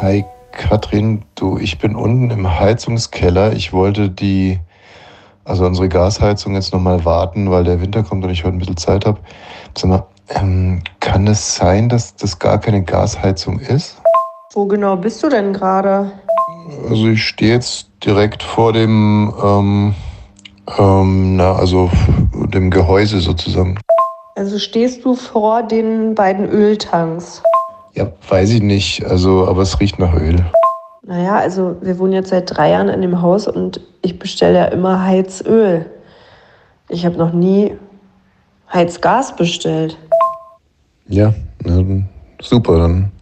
Hi Katrin, du, ich bin unten im Heizungskeller. Ich wollte die, also unsere Gasheizung jetzt nochmal warten, weil der Winter kommt und ich heute ein bisschen Zeit habe. Sag mal, ähm, kann es sein, dass das gar keine Gasheizung ist? Wo genau bist du denn gerade? Also ich stehe jetzt direkt vor dem, ähm, ähm, na, also dem Gehäuse sozusagen. Also stehst du vor den beiden Öltanks? Ja, weiß ich nicht, also, aber es riecht nach Öl. Naja, also wir wohnen jetzt seit drei Jahren in dem Haus und ich bestelle ja immer Heizöl. Ich habe noch nie Heizgas bestellt. Ja, na, super, dann,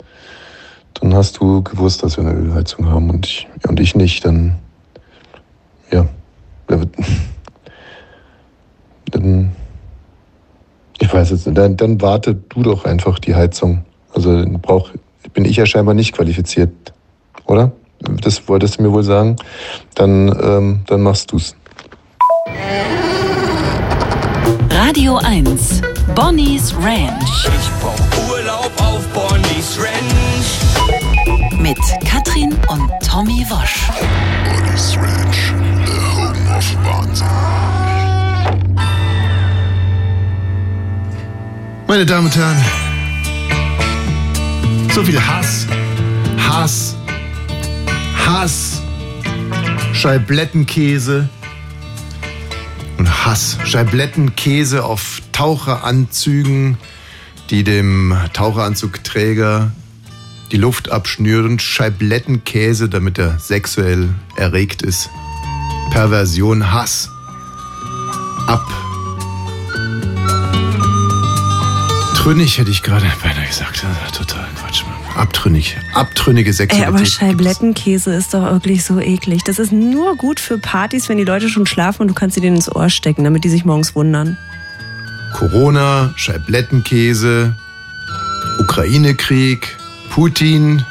dann hast du gewusst, dass wir eine Ölheizung haben und ich, und ich nicht, dann, ja, dann, ich weiß jetzt nicht, dann, dann warte du doch einfach die Heizung. Also brauch, bin ich ja scheinbar nicht qualifiziert, oder? Das wolltest du mir wohl sagen. Dann, ähm, dann machst du's. Radio 1, Bonnie's Ranch. Ich brauch Urlaub auf Bonnie's Ranch. Mit Katrin und Tommy Wosch. Bonnie's Ranch, the home of Wahnsinn. Meine Damen und Herren, so viel Hass, Hass, Hass, Scheiblettenkäse und Hass. Scheiblettenkäse auf Taucheranzügen, die dem Taucheranzugträger die Luft abschnüren. Scheiblettenkäse, damit er sexuell erregt ist. Perversion, Hass. Ab. Trünnig hätte ich gerade beinahe gesagt. Total Quatsch. Abtrünnig. Abtrünnige Ey, Sexualität. aber gibt's. Scheiblettenkäse ist doch wirklich so eklig. Das ist nur gut für Partys, wenn die Leute schon schlafen und du kannst sie denen ins Ohr stecken, damit die sich morgens wundern. Corona, Scheiblettenkäse, Ukraine-Krieg, Putin,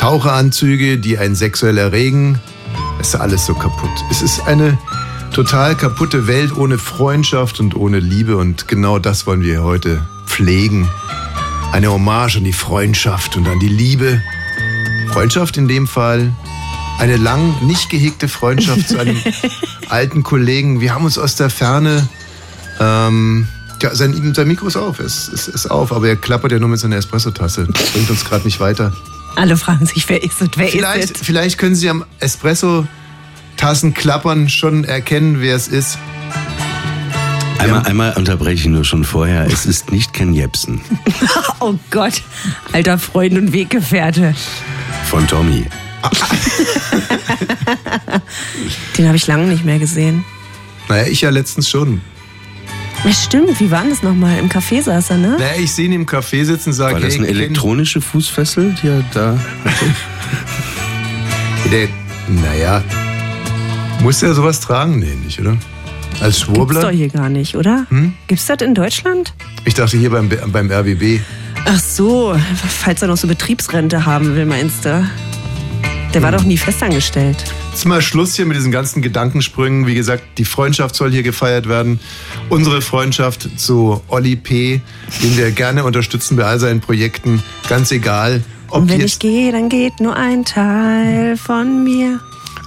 Taucheranzüge, die einen sexuell erregen. Es ist alles so kaputt. Es ist eine total kaputte Welt ohne Freundschaft und ohne Liebe und genau das wollen wir heute pflegen. Eine Hommage an die Freundschaft und an die Liebe. Freundschaft in dem Fall. Eine lang nicht gehegte Freundschaft zu einem alten Kollegen. Wir haben uns aus der Ferne ähm, ja, sein, sein Mikro ist auf, es ist, ist auf, aber er klappert ja nur mit seiner Espressotasse. Das bringt uns gerade nicht weiter. Alle fragen sich, wer ist es, wer Vielleicht, ist es? vielleicht können Sie am Espresso-Tassen klappern schon erkennen, wer es ist. Einmal, einmal unterbreche ich nur schon vorher. Es ist nicht Ken Jebsen Oh Gott, alter Freund und Weggefährte. von Tommy. Den habe ich lange nicht mehr gesehen. Naja, ich ja letztens schon. Ja, stimmt, wie war denn das nochmal? Im Café saß er, ne? Naja, ich sehe ihn im Café sitzen und sage, War das eine elektronische Fußfessel, die er da hatte? der, naja, muss er sowas tragen? Nee, nicht, oder? Als Gibt's Schwurbler? doch hier gar nicht, oder? Hm? Gibt's das in Deutschland? Ich dachte hier beim, beim RBB. Ach so, falls er noch so Betriebsrente haben will, meinst du? Der war doch nie festangestellt. Jetzt mal Schluss hier mit diesen ganzen Gedankensprüngen. Wie gesagt, die Freundschaft soll hier gefeiert werden. Unsere Freundschaft zu Olli P., den wir gerne unterstützen bei all seinen Projekten. Ganz egal, ob, Und wenn ich gehe, dann geht nur ein Teil von mir.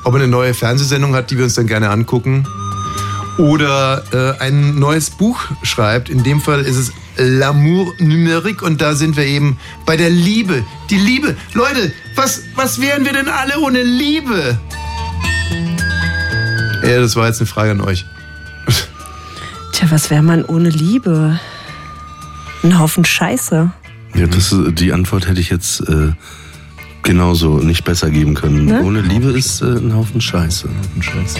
ob er eine neue Fernsehsendung hat, die wir uns dann gerne angucken. Oder äh, ein neues Buch schreibt. In dem Fall ist es L'amour numérique und da sind wir eben bei der Liebe. Die Liebe. Leute, was, was wären wir denn alle ohne Liebe? Ja, das war jetzt eine Frage an euch. Tja, was wäre man ohne Liebe? Ein Haufen Scheiße. Ja, das, ist- die Antwort hätte ich jetzt äh, genauso nicht besser geben können. Ne? Ohne Liebe ist äh, ein Haufen Scheiße. Scheiße.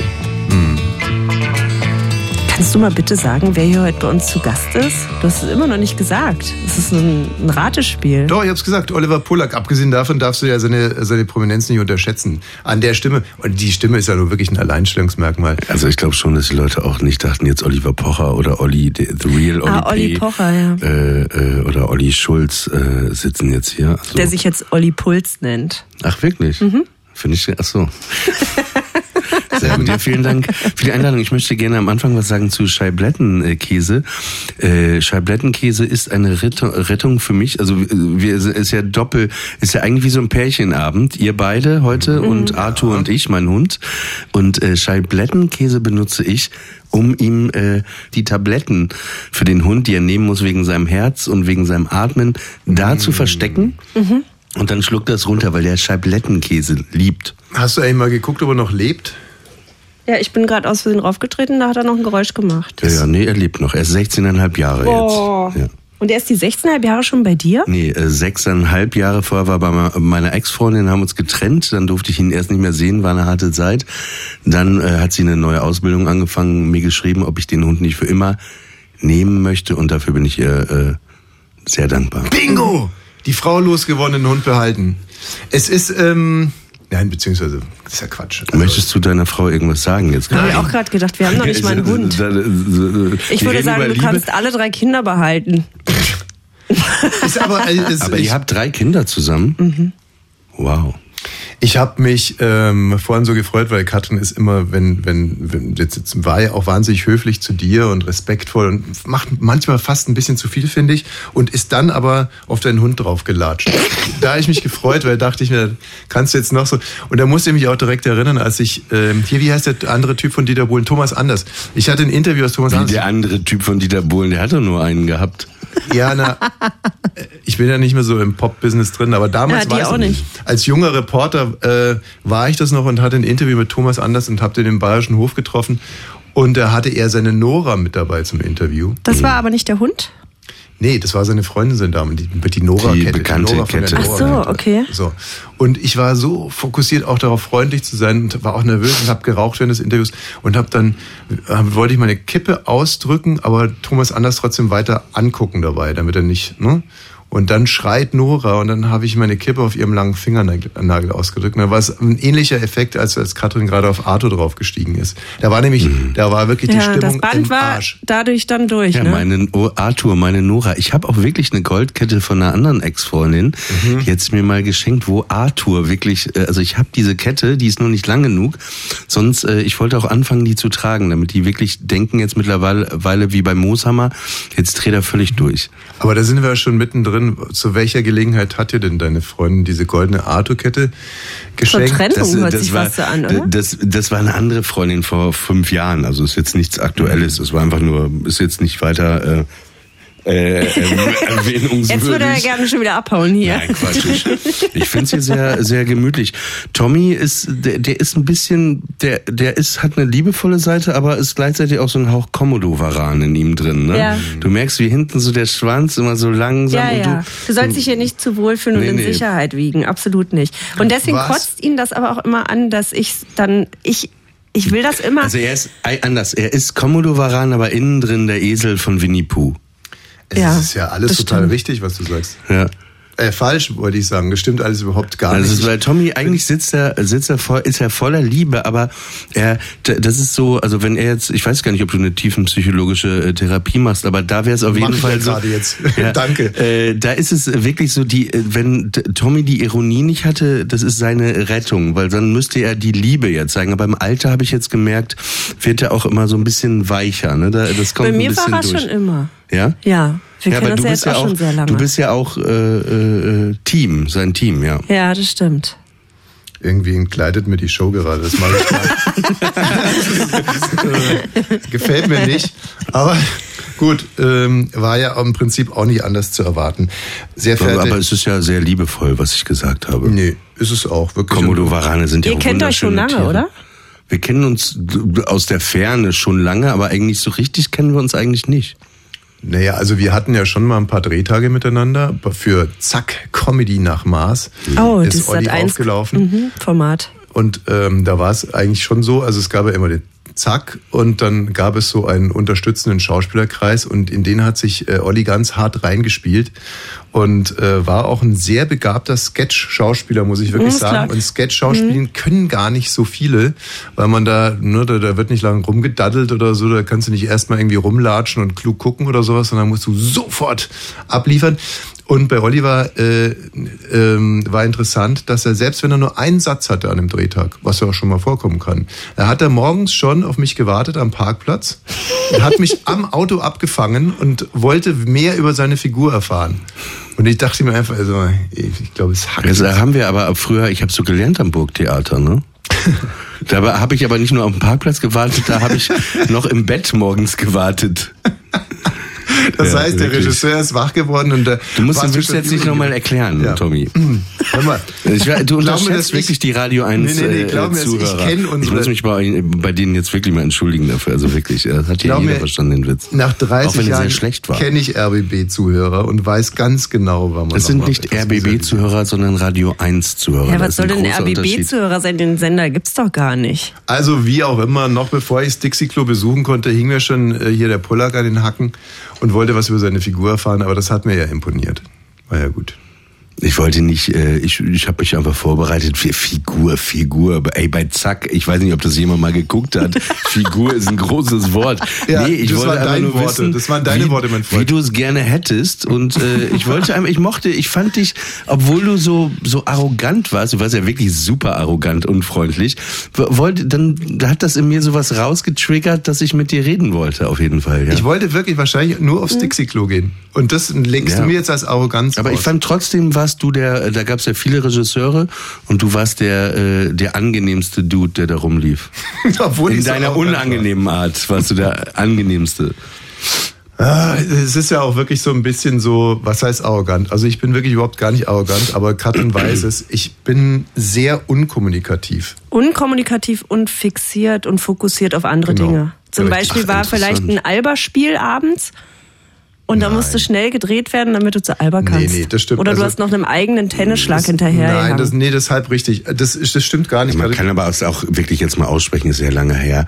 Kannst du mal bitte sagen, wer hier heute bei uns zu Gast ist? Du hast es immer noch nicht gesagt. Es ist ein, ein Ratespiel. Doch, ich hab's gesagt, Oliver Pollack. Abgesehen davon darfst du ja seine, seine Prominenz nicht unterschätzen. An der Stimme. Und die Stimme ist ja nur wirklich ein Alleinstellungsmerkmal. Also ich glaube schon, dass die Leute auch nicht dachten, jetzt Oliver Pocher oder Olli, the the real Olli, Ah, Olli P., Pocher, ja. Äh, äh, oder Olli Schulz äh, sitzen jetzt hier. Also, Der sich jetzt Olli Puls nennt. ach wirklich? Mhm. Finde ich, ach so. Sehr gut. Ja, vielen Dank für die Einladung. Ich möchte gerne am Anfang was sagen zu Scheiblettenkäse. Äh, Scheiblettenkäse ist eine Rettung, für mich. Also äh, wir ist ja doppel, ist ja eigentlich wie so ein Pärchenabend. Ihr beide heute und Arthur und ich, mein Hund. Und äh, Scheiblettenkäse benutze ich, um ihm äh, die Tabletten für den Hund, die er nehmen muss wegen seinem Herz und wegen seinem Atmen, da zu verstecken. Und dann schluckt er es runter, weil der Scheiblettenkäse liebt. Hast du eigentlich mal geguckt, ob er noch lebt? Ja, ich bin gerade aus Versehen draufgetreten, da hat er noch ein Geräusch gemacht. Ja, ja, nee, er lebt noch. Er ist 16,5 Jahre Oh. jetzt. Ja. Und er ist die 16,5 Jahre schon bei dir? Nee, äh, sechseinhalb Jahre vorher war bei me- meiner Ex-Freundin, haben uns getrennt, dann durfte ich ihn erst nicht mehr sehen, war eine harte Zeit. Dann äh, hat sie eine neue Ausbildung angefangen, mir geschrieben, ob ich den Hund nicht für immer nehmen möchte und dafür bin ich ihr äh, sehr dankbar. Bingo! Die Frau losgewonnenen Hund behalten. Es ist, ähm, nein, beziehungsweise, das ist ja Quatsch. Also, Möchtest du deiner Frau irgendwas sagen jetzt? Habe ich auch gerade gedacht, wir haben noch nicht mal einen Hund. Ich Ich würde sagen, du kannst alle drei Kinder behalten. ist aber, äh, es, Aber ich, ihr habt drei Kinder zusammen? Wow. Ich habe mich ähm, vorhin so gefreut, weil Katrin ist immer, wenn, wenn, wenn jetzt, jetzt war ja auch wahnsinnig höflich zu dir und respektvoll und macht manchmal fast ein bisschen zu viel, finde ich, und ist dann aber auf deinen Hund draufgelatscht. da habe ich mich gefreut, weil dachte ich mir, kannst du jetzt noch so. Und da musste ich mich auch direkt erinnern, als ich, ähm, hier, wie heißt der andere Typ von Dieter Bohlen? Thomas Anders. Ich hatte ein Interview aus Thomas Wie Anders. der andere Typ von Dieter Bohlen, der hat doch nur einen gehabt. Ja, na, ich bin ja nicht mehr so im Pop-Business drin, aber damals Ja, auch ich nicht. Als junger Reporter äh, war ich das noch und hatte ein Interview mit Thomas Anders und habe den im Bayerischen Hof getroffen. Und da hatte er seine Nora mit dabei zum Interview. Das war aber nicht der Hund? Nee, das war seine Freundin, seine Dame, die, die Nora-Kette. Die bekannte Nora von der Kette. Ach so, Nora-Kette. okay. So. Und ich war so fokussiert auch darauf, freundlich zu sein und war auch nervös und habe geraucht während des Interviews und habe dann, äh, wollte ich meine Kippe ausdrücken, aber Thomas Anders trotzdem weiter angucken dabei, damit er nicht, ne? Und dann schreit Nora und dann habe ich meine Kippe auf ihrem langen Fingernagel ausgedrückt. Und da war es ein ähnlicher Effekt, als als Katrin gerade auf Arthur draufgestiegen ist. Da war nämlich, da war wirklich die Ja, Stimmung das Band im war Arsch. dadurch dann durch, Ja, ne? meine oh, Arthur, meine Nora. Ich habe auch wirklich eine Goldkette von einer anderen Ex-Freundin. Mhm. Die hat mir mal geschenkt, wo Arthur wirklich, äh, also ich habe diese Kette, die ist nur nicht lang genug. Sonst, äh, ich wollte auch anfangen, die zu tragen, damit die wirklich denken jetzt mittlerweile Weile wie beim Mooshammer, jetzt dreht er völlig durch. Aber da sind wir ja schon mittendrin. Zu welcher Gelegenheit hat dir denn deine Freundin diese goldene Arthur-Kette geschenkt? Trennung hört sich fast so an, oder? Das, das war eine andere Freundin vor fünf Jahren. Also ist jetzt nichts Aktuelles. Es war einfach nur, ist jetzt nicht weiter äh, äh, erwähnungswürdig. Jetzt würde er gerne schon wieder abhauen hier. Nein, Quatsch. Ich, ich finde es hier sehr, sehr gemütlich. Tommy ist, der, der ist ein bisschen, der, der ist, hat eine liebevolle Seite, aber ist gleichzeitig auch so ein Hauch Komodo-Varan in ihm drin. Ne? Ja. Du merkst, wie hinten so der Schwanz immer so langsam Ja, ja. du. Du sollst dich hier nicht zu wohlfühlen Nee, und in nee. Sicherheit wiegen. Absolut nicht. Und deswegen Was? kotzt ihn das aber auch immer an, dass ich dann, ich, ich will das immer. Also er ist anders. Er ist Komodo-Varan, aber innen drin der Esel von Winnie Pooh. Es Ja, ist ja alles total stimmt. richtig, was du sagst. Ja. Äh, falsch, wollte ich sagen. Das stimmt alles überhaupt gar Also es nicht. ist, weil Tommy eigentlich sitzt er, sitzt er voll, ist er voller Liebe, aber er, das ist so, also wenn er jetzt, ich weiß gar nicht, ob du eine tiefenpsychologische äh, Therapie machst, aber da wäre es auf Mach jeden ich Fall ja so. gerade jetzt. Danke. Äh, da ist es wirklich so, die, äh, wenn Tommy die Ironie nicht hatte, das ist seine Rettung, weil dann müsste er die Liebe jetzt zeigen. Aber im Alter habe ich jetzt gemerkt, wird er auch immer so ein bisschen weicher. Ne? Da, das kommt Bei mir ein bisschen war er durch. schon immer. Ja? Ja, wir ja, kennen aber uns du ja bist jetzt ja auch auch, schon sehr lange. du bist ja auch äh, äh, Team, sein Team, ja. ja, das stimmt. Irgendwie entgleitet mir die Show gerade. Das mache ich mal. Äh, Gefällt mir nicht. Aber gut, ähm, war ja im Prinzip auch nicht anders zu erwarten. Sehr Aber, verehrte... aber es ist ja sehr liebevoll, was ich gesagt habe. nee, ist es auch. Wirklich. Komodo-Warane sind ja Ihr kennt euch schon lange, Tiere. oder? Wir kennen uns aus der Ferne schon lange, aber eigentlich so richtig kennen wir uns eigentlich nicht. Naja, also wir hatten ja schon mal ein paar Drehtage miteinander für Zack Comedy nach Maß. Oh, das ist Olli Sat 1 aufgelaufen. Mhm, Format. Und ähm, da war es eigentlich schon so, also es gab ja immer den Zack und dann gab es so einen unterstützenden Schauspielerkreis und in den hat sich äh, Olli ganz hart reingespielt und äh, war auch ein sehr begabter Sketch-Schauspieler, muss ich wirklich Mhm, sagen. klar. Und Sketch-Schauspielen können gar nicht so viele, weil man da, ne, da, da wird nicht lange rumgedaddelt oder so, da kannst du nicht erstmal irgendwie rumlatschen und klug gucken oder sowas, sondern musst du sofort abliefern. Und bei Oliver äh, ähm, war interessant, dass er selbst wenn er nur einen Satz hatte an dem Drehtag, was ja auch schon mal vorkommen kann, er hat er morgens schon auf mich gewartet am Parkplatz, hat mich am Auto abgefangen und wollte mehr über seine Figur erfahren. Und ich dachte mir einfach, also, ich glaube, es hackt. Das haben wir aber früher, ich habe so gelernt am Burgtheater, ne? Da habe ich aber nicht nur auf dem Parkplatz gewartet, da habe ich noch im Bett morgens gewartet. Das Ja, heißt, der wirklich. Regisseur ist wach geworden und der Du musst warst den Witz schon jetzt nicht nochmal erklären, Ja. Tommy. Hör mal, Ich, du mir, unterschätzt ich- wirklich die Radio 1 Nee, nee, nee, äh, glaub mir, dass ich Zuhörer. kenn ich unsere- muss mich bei, bei denen jetzt wirklich mal entschuldigen dafür. Also wirklich, das hat ja jeder mir, verstanden, den Witz. nach Auch 30 wenn er Jahren sehr schlecht war. kenne ich RBB-Zuhörer und weiß ganz genau, wann man Das noch sind nicht RBB-Zuhörer, sondern Radio 1-Zuhörer. Ja, was soll denn. RBB-Zuhörer sein? Den Sender gibt's doch gar nicht. Also wie auch immer, noch bevor ich das Dixie-Klo besuchen konnte, hing mir schon äh, hier der Pollack an den Hacken und wollte was über seine Figur erfahren, aber das hat mir ja imponiert. War ja gut. Ich wollte nicht, äh, ich, ich habe mich einfach vorbereitet für Figur, Figur. Ey, bei Zack, ich weiß nicht, ob das jemand mal geguckt hat. Figur ist ein großes Wort. Ja, nee, ich das wollte waren deine Worte. wissen, Das waren deine wie, Worte, mein Freund. Wie du es gerne hättest. Und äh, ich wollte einfach, ich mochte, ich fand dich, obwohl du so so arrogant warst, du warst ja wirklich super arrogant und freundlich, w- wollte, dann hat das in mir sowas rausgetriggert, dass ich mit dir reden wollte, auf jeden Fall. Ja. Ich wollte wirklich wahrscheinlich nur aufs Dixie-Klo gehen. Und das legst Ja. du mir jetzt als Arroganz Aber ich raus. fand trotzdem warst du der, äh, da gab es ja viele Regisseure und du warst der, äh, der angenehmste Dude, der da rumlief. Obwohl In deiner unangenehmen Art warst du der angenehmste. Ah, es ist ja auch wirklich so ein bisschen so, was heißt arrogant? Also ich bin wirklich überhaupt gar nicht arrogant, aber Katrin weiß es, ich bin sehr unkommunikativ. Unkommunikativ und fixiert und fokussiert auf andere Genau. Dinge. Zum Richtig. Beispiel Ach, war vielleicht ein Alba-Spiel abends und da Nein. musste schnell gedreht werden, damit du zu Alba Nee, kannst. nee, das stimmt. Oder du Also- hast noch einem eigenen Tennisschlag hinterher. Nein, das, nee, das ist halb richtig. Das, das stimmt gar nicht. Man kann aber auch wirklich jetzt mal aussprechen, ist ja lange her.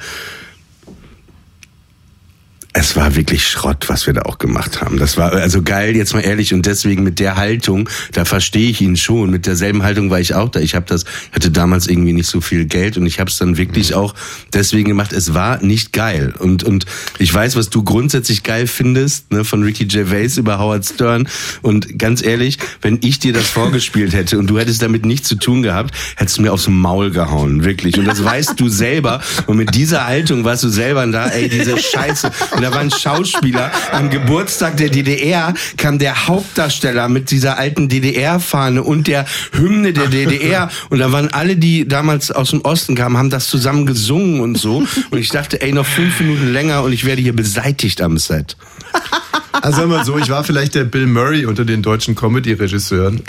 Es war wirklich Schrott, was wir da auch gemacht haben. Das war also geil, jetzt mal ehrlich und deswegen mit der Haltung, da verstehe ich ihn schon. Mit derselben Haltung war ich auch da. Ich habe das hatte damals irgendwie nicht so viel Geld und ich habe es dann wirklich auch deswegen gemacht. Es war nicht geil und und ich weiß, was du grundsätzlich geil findest, ne, von Ricky Gervais über Howard Stern und ganz ehrlich, wenn ich dir das vorgespielt hätte und du hättest damit nichts zu tun gehabt, hättest du mir aufs Maul gehauen, wirklich. Und das weißt du selber. Und mit dieser Haltung warst du selber da, ey, diese Scheiße. Und war ein Schauspieler am Geburtstag der DDR, kam der Hauptdarsteller mit dieser alten DDR-Fahne und der Hymne der DDR. Und da waren alle, die damals aus dem Osten kamen, haben das zusammen gesungen und so. Und ich dachte, ey, noch fünf Minuten länger und ich werde hier beseitigt am Set. Also sagen wir mal so, ich war vielleicht der Bill Murray unter den deutschen Comedy-Regisseuren.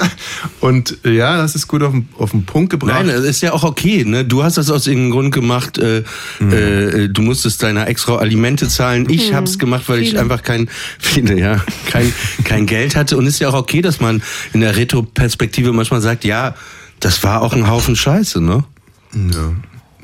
Und äh, ja, das ist gut auf den, auf den Punkt gebracht. Nein, das ist ja auch okay. Ne? Du hast das aus irgendeinem Grund gemacht. Äh, äh, du musstest deiner Ex-Frau Alimente zahlen. Ich hab's gemacht, weil ich viele. einfach kein, viele, ja, kein, kein Geld hatte. Und ist ja auch okay, dass man in der Retro-Perspektive manchmal sagt, ja, das war auch ein Haufen Scheiße, ne? ja.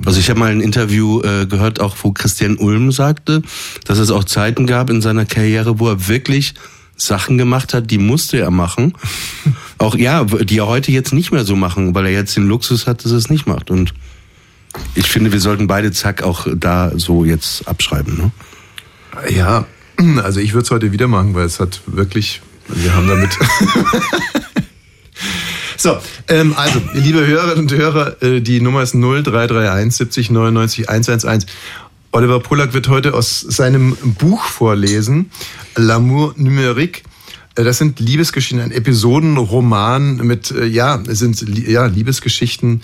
Also ich habe mal ein Interview äh, gehört, auch wo Christian Ulm sagte, dass es auch Zeiten gab in seiner Karriere, wo er wirklich Sachen gemacht hat, die musste er machen. Auch ja, die er heute jetzt nicht mehr so machen, weil er jetzt den Luxus hat, dass er es nicht macht. Und ich finde, wir sollten beide Zack auch da so jetzt abschreiben. Ne? Ja, also ich würde es heute wieder machen, weil es hat wirklich, wir haben damit. so, ähm, also, liebe Hörerinnen und Hörer, äh, die Nummer ist 0331 70 99 111. Oliver Pollack wird heute aus seinem Buch vorlesen, L'amour numérique. Äh, Das sind Liebesgeschichten, ein Episodenroman mit, äh, ja, es sind ja, Liebesgeschichten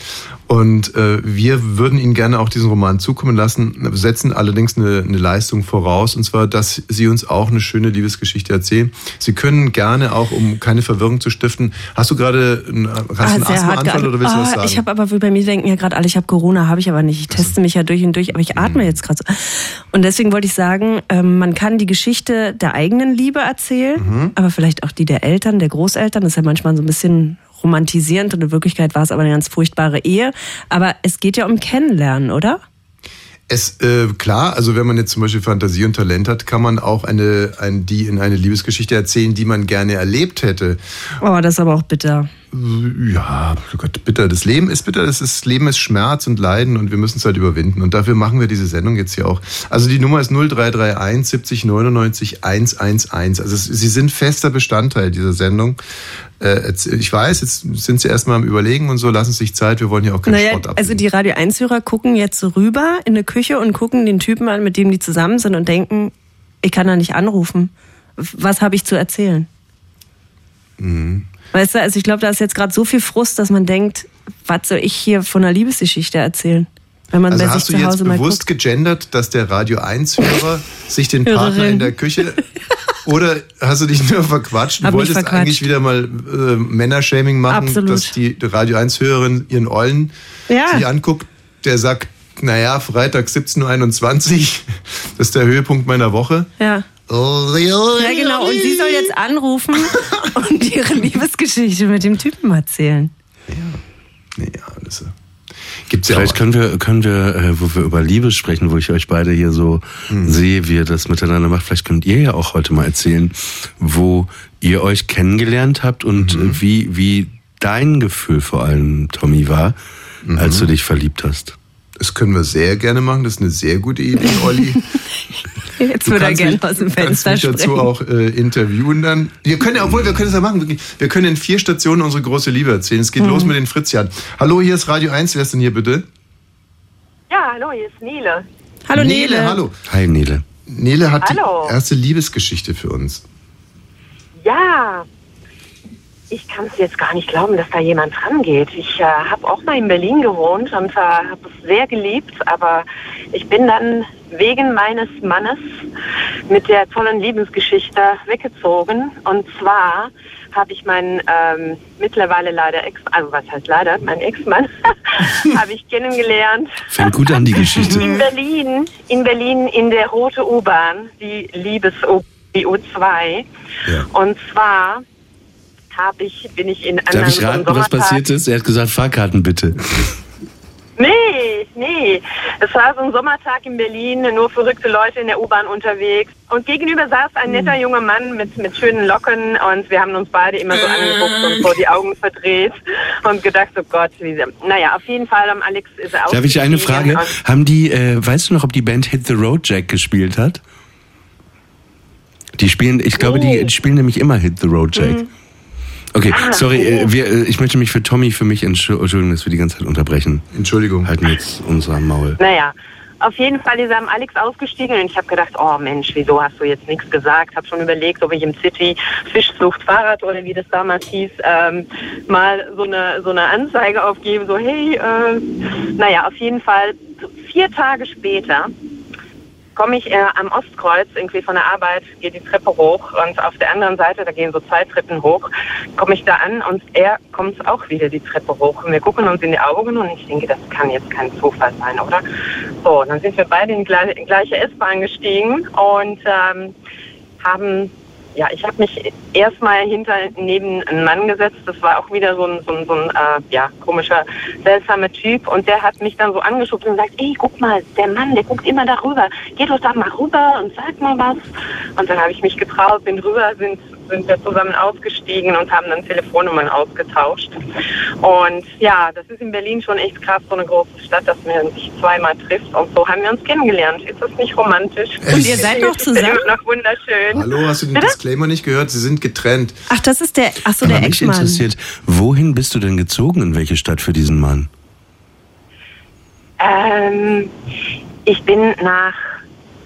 und äh, wir würden Ihnen gerne auch diesen Roman zukommen lassen, setzen allerdings eine, eine Leistung voraus und zwar, dass Sie uns auch eine schöne Liebesgeschichte erzählen. Sie können gerne auch, um keine Verwirrung zu stiften, hast du gerade einen, hast du Ah, einen Asthmaanfall oder willst du was Ah, sagen? Ich habe aber, bei mir denken ja gerade alle, ich habe Corona, habe ich aber nicht. Ich teste mich ja durch und durch, aber ich atme Mhm. jetzt gerade so. Und deswegen wollte ich sagen, ähm, man kann die Geschichte der eigenen Liebe erzählen, Mhm. aber vielleicht auch die der Eltern, der Großeltern. Das ist ja manchmal so ein bisschen romantisierend und in Wirklichkeit war es aber eine ganz furchtbare Ehe. Aber es geht ja um Kennenlernen, oder? Es, äh, klar, also wenn man jetzt zum Beispiel Fantasie und Talent hat, kann man auch eine, ein, die in eine Liebesgeschichte erzählen, die man gerne erlebt hätte. Oh, das ist aber auch bitter. Ja, oh Gott, bitter. Das Leben ist bitter, das, ist, das Leben ist Schmerz und Leiden und wir müssen es halt überwinden. Und dafür machen wir diese Sendung jetzt hier auch. Also die Nummer ist 0331 70 99 111. Also Sie sind fester Bestandteil dieser Sendung. Äh, ich weiß, jetzt sind Sie erstmal am Überlegen und so, lassen Sie sich Zeit, wir wollen ja auch keinen Naja, Sport ab. also die Radio 1-Hörer gucken jetzt rüber in eine Küche und gucken den Typen an, mit dem die zusammen sind und denken, ich kann da nicht anrufen. Was habe ich zu erzählen? Mhm. Weißt du, also ich glaube, da ist jetzt gerade so viel Frust, dass man denkt, was soll ich hier von einer Liebesgeschichte erzählen? Wenn man Also bei sich hast du jetzt bewusst gegendert, dass der Radio 1-Hörer sich den Partner Hörerin. in der Küche oder hast du dich nur verquatscht und Hab wolltest verquatscht. eigentlich wieder mal äh, Männershaming machen, Absolut. dass die Radio 1-Hörerin ihren Ollen Ja. sich anguckt, der sagt, naja, Freitag 17.21 Uhr, das ist der Höhepunkt meiner Woche. Ja. Ja, genau. Und sie soll jetzt anrufen und ihre Liebesgeschichte mit dem Typen erzählen. Ja, das äh, gibt's ja Vielleicht auch. können wir, können wir, äh, wo wir über Liebe sprechen, wo ich euch beide hier so Hm. sehe, wie ihr das miteinander macht, vielleicht könnt ihr ja auch heute mal erzählen, wo ihr euch kennengelernt habt und Mhm. wie, wie dein Gefühl vor allem, Tommy, war, Mhm. als du dich verliebt hast. Das können wir sehr gerne machen, das ist eine sehr gute Idee, Olli. Jetzt würde er kannst gerne mich- aus dem kannst Fenster mich dazu springen. auch äh, interviewen dann. Wir können ja, obwohl, wir können es ja machen. Wir können in vier Stationen unsere große Liebe erzählen. Es geht Mhm. los mit den Fritzjan. Hallo, hier ist Radio 1. Wer ist denn hier bitte? Ja, hallo, hier ist Nele. Hallo Nele. Hallo. Hi, Nele. Nele hat Hallo. die erste Liebesgeschichte für uns. Ja, ich kann es jetzt gar nicht glauben, dass da jemand rangeht. Ich äh, habe auch mal in Berlin gewohnt und äh, habe es sehr geliebt, aber ich bin dann wegen meines Mannes mit der tollen Liebesgeschichte weggezogen. Und zwar habe ich meinen ähm, mittlerweile leider Ex, also was heißt leider, mein Ex-Mann, habe ich kennengelernt. Fängt gut an, die Geschichte. In Berlin, in Berlin in der Rote U-Bahn, die Liebes-U, die U2. Ja. Und zwar habe ich, bin ich in Darf ich raten, was passiert ist? Er hat gesagt, Fahrkarten bitte. Nee, nee. Es war so ein Sommertag in Berlin, nur verrückte Leute in der U-Bahn unterwegs. Und gegenüber saß ein netter junger Mann mit, mit schönen Locken und wir haben uns beide immer so angeguckt und vor die Augen verdreht und gedacht, oh Gott, wie sie. Naja, auf jeden Fall, um Alex ist er Darf ich eine Frage? Haben die, äh, weißt du noch, ob die Band Hit the Road Jack gespielt hat? Die spielen, ich glaube, die, Nee. die spielen nämlich immer Hit the Road Jack. Mhm. Okay, Ah, sorry, äh, wir, äh, ich möchte mich für Tommy, für mich entschu- entschuldigen, dass wir die ganze Zeit unterbrechen. Entschuldigung. Halten jetzt unser Maul. Naja, auf jeden Fall ist er am Alex ausgestiegen und ich habe gedacht, oh Mensch, wieso hast du jetzt nichts gesagt? Habe schon überlegt, ob ich im City Fischzucht Fahrrad oder wie das damals hieß, ähm, mal so eine, so eine Anzeige aufgebe, so hey, äh, naja, auf jeden Fall vier Tage später komme ich äh, am Ostkreuz irgendwie von der Arbeit, gehe die Treppe hoch und auf der anderen Seite, da gehen so zwei Treppen hoch, komme ich da an und er kommt auch wieder die Treppe hoch. Und wir gucken uns in die Augen und ich denke, das kann jetzt kein Zufall sein, oder? So, dann sind wir beide in die gleiche, S-Bahn gestiegen und ähm, haben, ja, ich habe mich erstmal hinter neben einen Mann gesetzt. Das war auch wieder so ein, so ein, so ein äh, ja, komischer, seltsamer Typ. Und der hat mich dann so angeschubst und gesagt, ey, guck mal, der Mann, der guckt immer darüber. Geh doch da mal rüber und sag mal was. Und dann habe ich mich getraut, bin rüber, sind, sind wir zusammen ausgestiegen und haben dann Telefonnummern ausgetauscht. Und ja, das ist in Berlin schon echt krass, so eine große Stadt, dass man sich zweimal trifft. Und so haben wir uns kennengelernt. Ist das nicht romantisch? Und ihr seid noch zusammen? Ist noch wunderschön. Hallo, hast du den Bitte? Disclaimer nicht gehört? Sie sind getrennt. Ach, das ist der, ach so, Aber der mich Ex-Mann. interessiert, wohin bist du denn gezogen? In welche Stadt für diesen Mann? Ähm, ich bin nach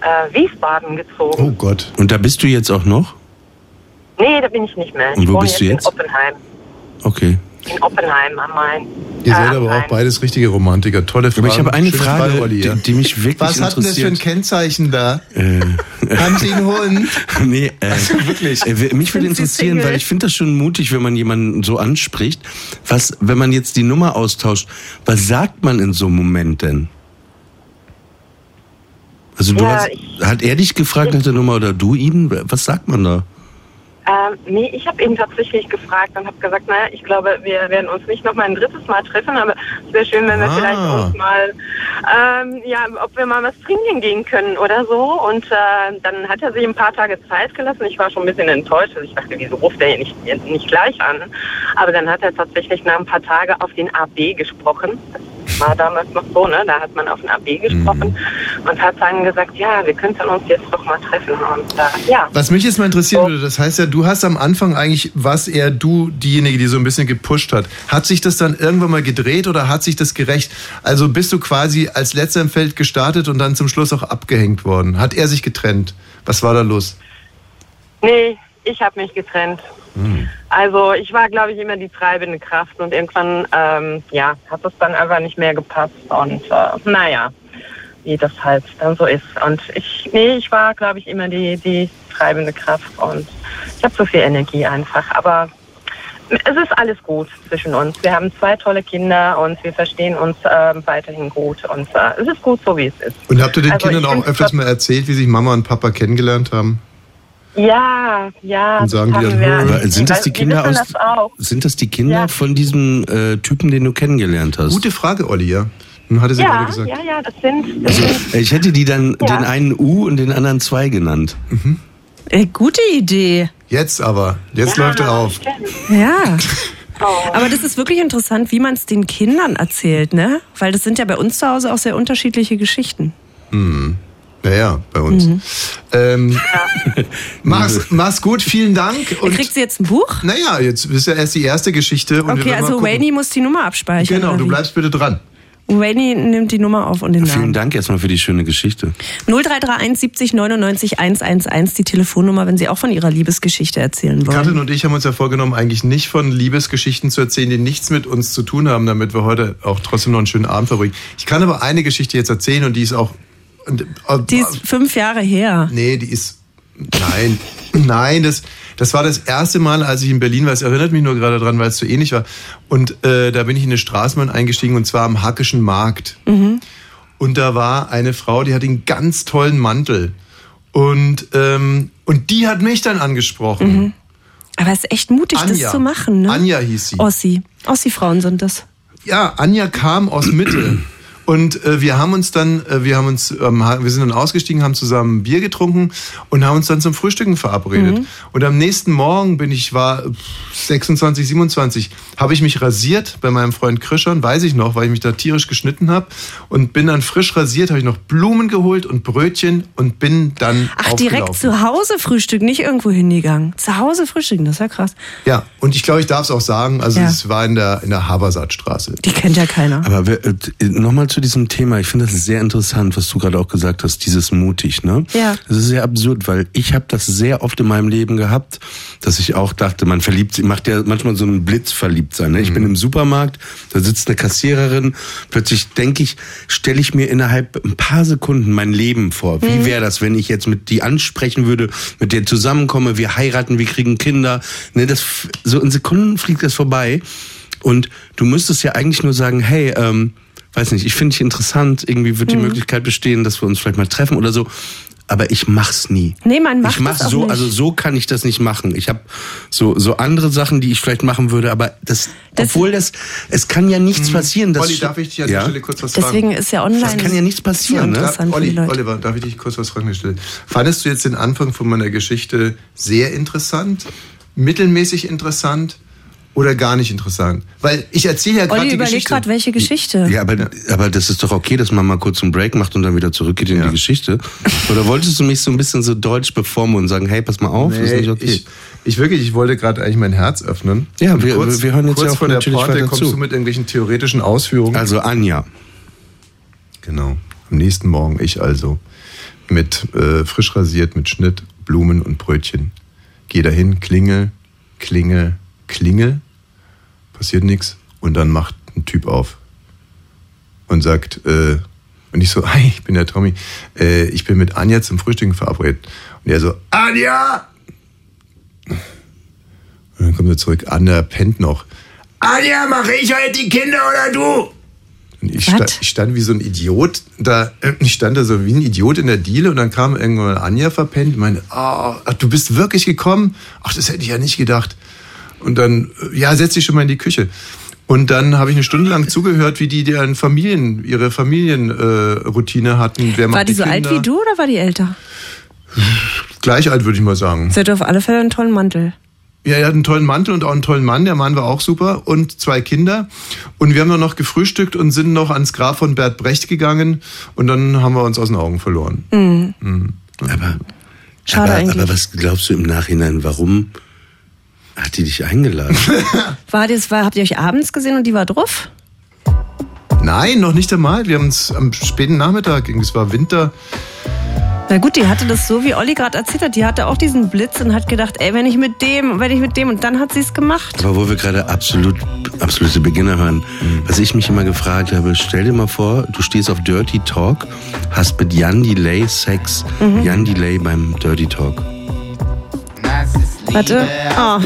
äh, Wiesbaden gezogen. Oh Gott. Und da bist du jetzt auch noch? Nee, da bin ich nicht mehr. Und wo bist du jetzt? in Oppenheim. Okay. In Oppenheim am Main. Ihr Äh, seid am aber auch beides richtige Romantiker. Tolle Frage. Aber ich habe eine Frage, die, die mich wirklich Was hat denn das für ein interessiert. Kennzeichen da? Äh, Haben Sie einen Hund? nee, äh, wirklich. Äh, mich würde interessieren, weil ich finde das schon mutig, wenn man jemanden so anspricht. Was, wenn man jetzt die Nummer austauscht, was sagt man in so einem Moment denn? Also du Ja, hast, hat er dich gefragt nach der Nummer oder du ihn? Was sagt man da? Ähm, nee, ich habe ihn tatsächlich gefragt und habe gesagt, naja, ich glaube, wir werden uns nicht noch mal ein drittes Mal treffen, aber es wäre schön, wenn wir Ah. vielleicht uns mal, ähm, ja, ob wir mal was trinken gehen können oder so. Und äh, dann hat er sich ein paar Tage Zeit gelassen. Ich war schon ein bisschen enttäuscht. Also ich dachte, wieso ruft er nicht, nicht gleich an? Aber dann hat er tatsächlich nach ein paar Tagen auf den AB gesprochen. Das war damals noch so, ne? Da hat man auf den AB gesprochen und hat dann gesagt, ja, wir könnten uns jetzt doch mal treffen. Und äh, ja. Was mich jetzt mal interessieren würde, das heißt ja, du hast am Anfang eigentlich, was eher du, diejenige, die so ein bisschen gepusht hat. Hat sich das dann irgendwann mal gedreht oder hat sich das gerecht? Also bist du quasi als letzter im Feld gestartet und dann zum Schluss auch abgehängt worden? Hat er sich getrennt? Was war da los? Nee, ich habe mich getrennt. Also ich war, glaube ich, immer die treibende Kraft und irgendwann, ähm, ja, hat es dann einfach nicht mehr gepasst und äh, naja, wie das halt dann so ist. Und ich, nee, ich war, glaube ich, immer die, die treibende Kraft und ich habe so viel Energie einfach. Aber es ist alles gut zwischen uns. Wir haben zwei tolle Kinder und wir verstehen uns ähm, weiterhin gut und äh, es ist gut so, wie es ist. Und habt ihr den Also, Kindern auch öfters mal erzählt, wie sich Mama und Papa kennengelernt haben? Ja, ja. Und sagen die dann, wir. Aber sind das die Kinder aus? das auch. Sind das die Kinder Ja. von diesem äh, Typen, den du kennengelernt hast? Gute Frage, Olli, ja. Hatte sie gerade Ja, gesagt. ja, ja, das sind, das sind Ich hätte die dann Ja. den einen U und den anderen zwei genannt. Äh, gute Idee. Jetzt aber, jetzt Ja, läuft er auf. Ja. Oh. Aber das ist wirklich interessant, wie man es den Kindern erzählt, ne? Weil das sind ja bei uns zu Hause auch sehr unterschiedliche Geschichten. Naja, bei uns. Ähm, mach's, mach's gut, vielen Dank. Und Kriegt sie jetzt ein Buch? naja, jetzt ist ja erst die erste Geschichte. Und Okay, also. Wayne muss die Nummer abspeichern. Genau, du bleibst bitte dran. Wayne nimmt die Nummer auf und den Vielen Namen. Dank erstmal für die schöne Geschichte. 0331 70 99 111, die Telefonnummer, wenn Sie auch von Ihrer Liebesgeschichte erzählen wollen. Katrin und ich haben uns ja vorgenommen, eigentlich nicht von Liebesgeschichten zu erzählen, die nichts mit uns zu tun haben, damit wir heute auch trotzdem noch einen schönen Abend verbringen. Ich kann aber eine Geschichte jetzt erzählen und die ist auch. Und, äh, Die ist fünf Jahre her. Nee, die ist. Nein, nein, das, das war das erste Mal, als ich in Berlin war. Es erinnert mich nur gerade dran, weil es so ähnlich war. Und äh, da bin ich in eine Straßenbahn eingestiegen und zwar am Hackischen Markt. Und da war eine Frau, die hatte einen ganz tollen Mantel. Und, ähm, und die hat mich dann angesprochen. Aber es ist echt mutig, Anja. das zu machen, ne? Anja hieß sie. Ossi. Ossi-Frauen sind das. Ja, Anja kam aus Mitte. Und äh, wir haben uns dann, äh, wir haben uns, ähm, wir sind dann ausgestiegen, haben zusammen Bier getrunken und haben uns dann zum Frühstücken verabredet. Und am nächsten Morgen bin ich, war äh, 26, 27, habe ich mich rasiert bei meinem Freund Krischern, weiß ich noch, weil ich mich da tierisch geschnitten habe. Und bin dann frisch rasiert, habe ich noch Blumen geholt und Brötchen und bin dann Ach, direkt zu Hause frühstücken, nicht irgendwo hingegangen. Zu Hause frühstücken, das ist ja krass. Ja, und ich glaube, ich darf es auch sagen, also Ja. es war in der, in der Habersaatstraße. Die kennt ja keiner. Aber wer- äh, nochmal zu diesem Thema. Ich finde das sehr interessant, was du gerade auch gesagt hast, dieses mutig, ne? Ja. Das ist sehr absurd, weil ich habe das sehr oft in meinem Leben gehabt, dass ich auch dachte, man verliebt sich, macht ja manchmal so einen Blitz verliebt sein. Ne? Ich bin im Supermarkt, da sitzt eine Kassiererin, plötzlich denke ich, stelle ich mir innerhalb ein paar Sekunden mein Leben vor. Wie wäre das, wenn ich jetzt mit die ansprechen würde, mit der zusammenkomme, wir heiraten, wir kriegen Kinder. Ne, das so in Sekunden fliegt das vorbei. Und du müsstest ja eigentlich nur sagen, hey, ähm, weiß nicht, ich finde dich interessant, irgendwie wird die Möglichkeit bestehen, dass wir uns vielleicht mal treffen oder so. Aber ich mach's nie. Nee, man macht ich mach das auch so, nicht. also so kann ich das nicht machen. Ich habe so so andere Sachen, die ich vielleicht machen würde, aber das, Das- obwohl das, es kann ja nichts passieren. Das, Olli, darf ich dich an der ja? Stelle kurz was fragen? Deswegen ist ja online. Das kann ja nichts passieren, ne? Olli. Oliver, darf ich dich kurz was fragen? Stelle? Fandest du jetzt den Anfang von meiner Geschichte sehr interessant, mittelmäßig interessant oder gar nicht interessant? Weil ich erzähle ja gerade Olli die überlegt Geschichte. gerade, welche Geschichte. Ja, aber, aber das ist doch okay, dass man mal kurz einen Break macht und dann wieder zurückgeht in Ja. die Geschichte. Oder wolltest du mich so ein bisschen so deutsch beformen und sagen, hey, pass mal auf, ist Nee, nicht okay. ich, ich wirklich, ich wollte gerade eigentlich mein Herz öffnen. Ja, wir- kurz, wir hören jetzt kurz ja auch vor der natürlich Porte kommst zu. du mit irgendwelchen theoretischen Ausführungen. also Anja. Genau. Am nächsten Morgen ich also mit äh, frisch rasiert, mit Schnitt, Blumen und Brötchen. Geh dahin, klingel, klingel, klingel. Passiert nichts. Und dann macht ein Typ auf und sagt, äh, und ich so, hi, ich bin der Tommy. Äh, ich bin mit Anja zum Frühstücken verabredet. Und er so, Anja! Und dann kommt er zurück, Anja pennt noch. Anja, mache ich heute die Kinder oder du? Und ich, sta ich stand wie so ein Idiot da, äh, ich stand da so wie ein Idiot in der Diele und dann kam irgendwann Anja verpennt und meinte, ah, ach, du bist wirklich gekommen? Ach, das hätte ich ja nicht gedacht. Und dann, ja, setz dich schon mal in die Küche. Und dann habe ich eine Stunde lang zugehört, wie die deren Familien, ihre Familienroutine äh, Routine hatten. Wer War macht die so Kinder? alt wie du oder war die älter? Gleich alt, würde ich mal sagen. Sie hatte auf alle Fälle einen tollen Mantel. Ja, er hat einen tollen Mantel und auch einen tollen Mann. Der Mann war auch super und zwei Kinder. Und wir haben dann noch gefrühstückt und sind noch ans Grab von Bert Brecht gegangen. Und dann haben wir uns aus den Augen verloren. Mhm. Mhm. Aber, Schade aber, eigentlich. aber was glaubst du im Nachhinein, warum hat die dich eingeladen? War das, war, habt ihr euch abends gesehen und die war drauf? Nein, noch nicht einmal. Wir haben uns am späten Nachmittag, es war Winter. Na gut, die hatte das so, wie Olli gerade erzählt hat. Die hatte auch diesen Blitz und hat gedacht, ey, wenn ich mit dem, wenn ich mit dem. Und dann hat sie es gemacht. Aber wo wir gerade absolut, absolute Beginner hören, was ich mich immer gefragt habe, stell dir mal vor, du stehst auf Dirty Talk, hast mit Jan Delay Sex, Mhm. Jan Delay beim Dirty Talk. Warte. Oh.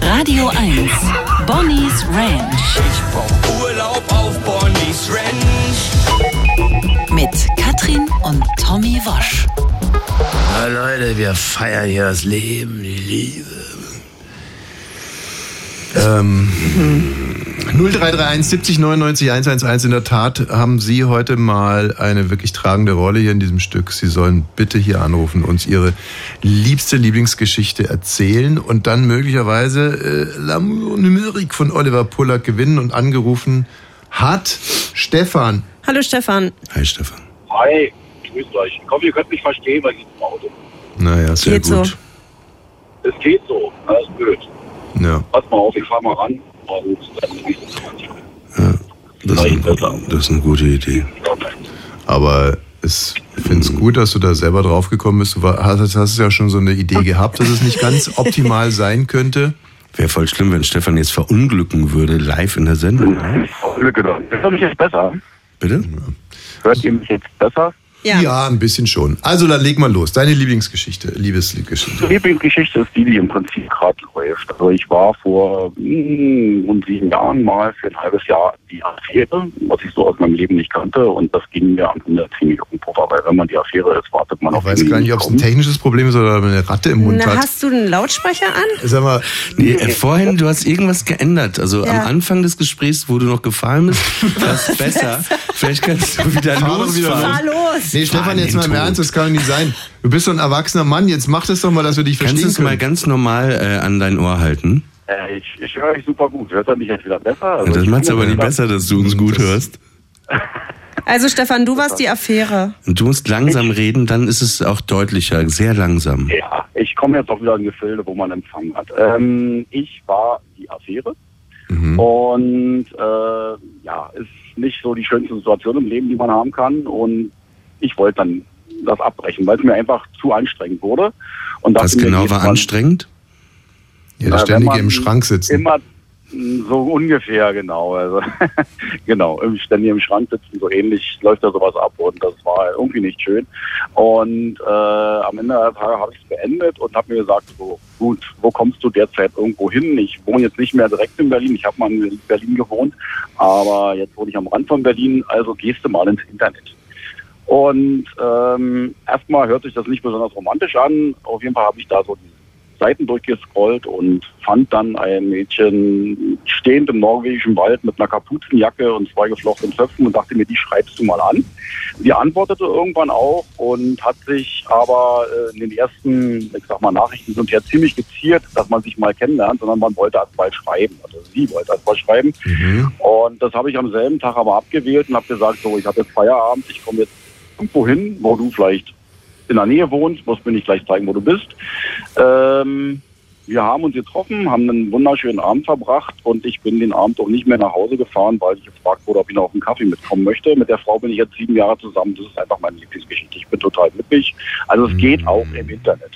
Radio 1. Bonnie's Ranch. Ich brauch Urlaub auf Bonnie's Ranch. Mit Katrin und Tommy Wosch. Na Leute, wir feiern hier das Leben, die Liebe. Ähm, 0331 70 99 111. In der Tat haben Sie heute mal eine wirklich tragende Rolle hier in diesem Stück. Sie sollen bitte hier anrufen, uns Ihre liebste Lieblingsgeschichte erzählen und dann möglicherweise äh, L'amour numérique von Oliver Pollack gewinnen. Und angerufen hat Stefan. Hallo Stefan. Hi Stefan. Hi, grüßt euch. Ich hoffe, ihr könnt mich verstehen, weil ich sitze im Auto. Naja, sehr Geht so. gut. Es geht so, ist blöd. Ja. Pass mal auf, ich fahr mal ran und dann es Das ist, ein, das ist eine gute Idee. Aber ich finde es gut, dass du da selber drauf gekommen bist. Du hast, hast ja schon so eine Idee gehabt, dass es nicht ganz optimal sein könnte. Wäre voll schlimm, wenn Stefan jetzt verunglücken würde, live in der Sendung. ne? Glück gedacht. Hört ihr mich jetzt besser? Bitte? Hört ihr mich jetzt besser? Ja. ein bisschen schon. Also dann leg mal los. Deine Lieblingsgeschichte, Liebesgeschichte. Die Lieblingsgeschichte ist die, die im Prinzip gerade läuft. Also ich war vor mm, rund sieben Jahren mal für ein halbes Jahr die Affäre, was ich so aus meinem Leben nicht kannte. Und das ging mir am Ende ziemlich Puffer, weil wenn man die Affäre ist, wartet man Ich auf weiß den gar nicht, ob es ein technisches Problem ist oder eine Ratte im Mund Na, hat. hast du einen Lautsprecher an? Sag mal, Nee, äh, vorhin, du hast irgendwas geändert. Also Ja. am Anfang des Gesprächs, wo du noch gefallen bist, war es besser. Vielleicht kannst du wieder wieder losfahren. Fahr los. Nee, Stefan, Fahren jetzt mal im. Ernst, das kann doch nicht sein. Du bist doch ein erwachsener Mann, jetzt mach das doch mal, dass wir dich Kannst du verstehen es mal ganz normal äh, an dein Ohr halten? Äh, ich, ich höre euch super gut. Hört ihr mich jetzt wieder besser? Also das ich macht es aber nicht besser, dass du uns gut hörst. Also Stefan, du warst die Affäre. Und du musst langsam reden, dann ist es auch deutlicher, sehr langsam. Ja, ich komme jetzt auch wieder in Gefilde, wo man Empfang hat. Ähm, ich war die Affäre Mhm. und äh, ja, ist nicht so die schönste Situation im Leben, die man haben kann. Und ich wollte dann das abbrechen, weil es mir einfach zu anstrengend wurde. Und mir, genau war anstrengend? Ja, das wenn ständige im Schrank sitzen. Immer so ungefähr, genau. Also genau, ständig im Schrank sitzen, so ähnlich läuft da sowas ab und das war irgendwie nicht schön. Und äh, am Ende der Tage habe ich es beendet und habe mir gesagt, so gut, wo kommst du derzeit irgendwo hin? Ich wohne jetzt nicht mehr direkt in Berlin, ich habe mal in Berlin gewohnt, aber jetzt wohne ich am Rand von Berlin, also gehst du mal ins Internet. Und ähm, erstmal hört sich das nicht besonders romantisch an. Auf jeden Fall habe ich da so die Seiten durchgescrollt und fand dann ein Mädchen stehend im norwegischen Wald mit einer Kapuzenjacke und zwei geflochtenen Zöpfen und dachte mir, die schreibst du mal an. Sie antwortete irgendwann auch und hat sich aber äh, in den ersten, ich sag mal, Nachrichten sind ja ziemlich geziert, dass man sich mal kennenlernt, sondern man wollte erst mal schreiben. Also sie wollte erst mal schreiben. Mhm. Und das habe ich am selben Tag aber abgewählt und habe gesagt, so, ich habe jetzt Feierabend, ich komme jetzt irgendwo hin, wo du vielleicht in der Nähe wohnst, musst mir nicht gleich zeigen, wo du bist. Ähm, wir haben uns getroffen, haben einen wunderschönen Abend verbracht und ich bin den Abend auch nicht mehr nach Hause gefahren, weil ich gefragt wurde, ob ich noch auf einen Kaffee mitkommen möchte. Mit der Frau bin ich jetzt sieben Jahre zusammen. Das ist einfach meine Lieblingsgeschichte. Ich bin total glücklich. Also es geht auch im Internet.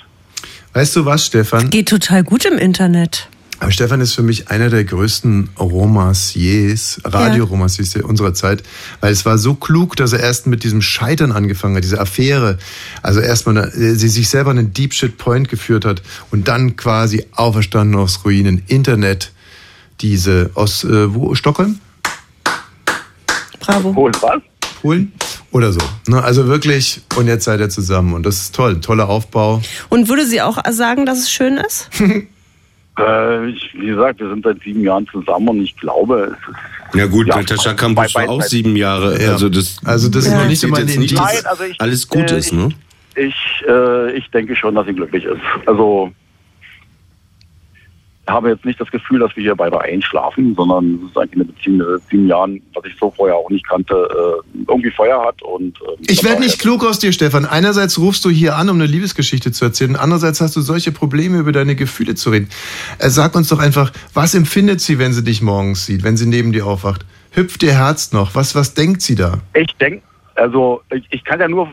Weißt du was, Stefan? Geht total gut im Internet. Aber Stefan ist für mich einer der größten Romanciers, Radioromanciers ja. unserer Zeit, weil es war so klug, dass er erst mit diesem Scheitern angefangen hat, diese Affäre. Also erstmal, äh, sie sich selber einen Deep Shit Point geführt hat und dann quasi auferstanden aus Ruinen, Internet, diese aus, äh, wo, Stockholm? Bravo. Polen was? Polen? Oder so. Ne? Also wirklich, und jetzt seid ihr zusammen. Und das ist toll, toller Aufbau. Und würde sie auch sagen, dass es schön ist? Äh, ich, wie gesagt, wir sind seit sieben Jahren zusammen und ich glaube, es ist Ja gut, Ja, Natascha bei- Campus bei- war auch sieben Jahre. Ja. Also das, Also das ist noch nicht immer nicht, dass Nein, also ich- alles gut äh, ist, ne? ich, äh, ich denke schon, dass sie glücklich ist. Also ich habe jetzt nicht das Gefühl, dass wir hier beide einschlafen, sondern es ist eigentlich eine Beziehung, seit sieben Jahren, was ich so vorher auch nicht kannte, äh, irgendwie Feuer hat und ähm, Ich werde nicht klug aus dir, Stefan. Einerseits rufst du hier an, um eine Liebesgeschichte zu erzählen. Andererseits hast du solche Probleme, über deine Gefühle zu reden. Äh, Sag uns doch einfach, was empfindet sie, wenn sie dich morgens sieht, wenn sie neben dir aufwacht? Hüpft ihr Herz noch? Was, was denkt sie da? Ich denke, also ich, ich kann ja nur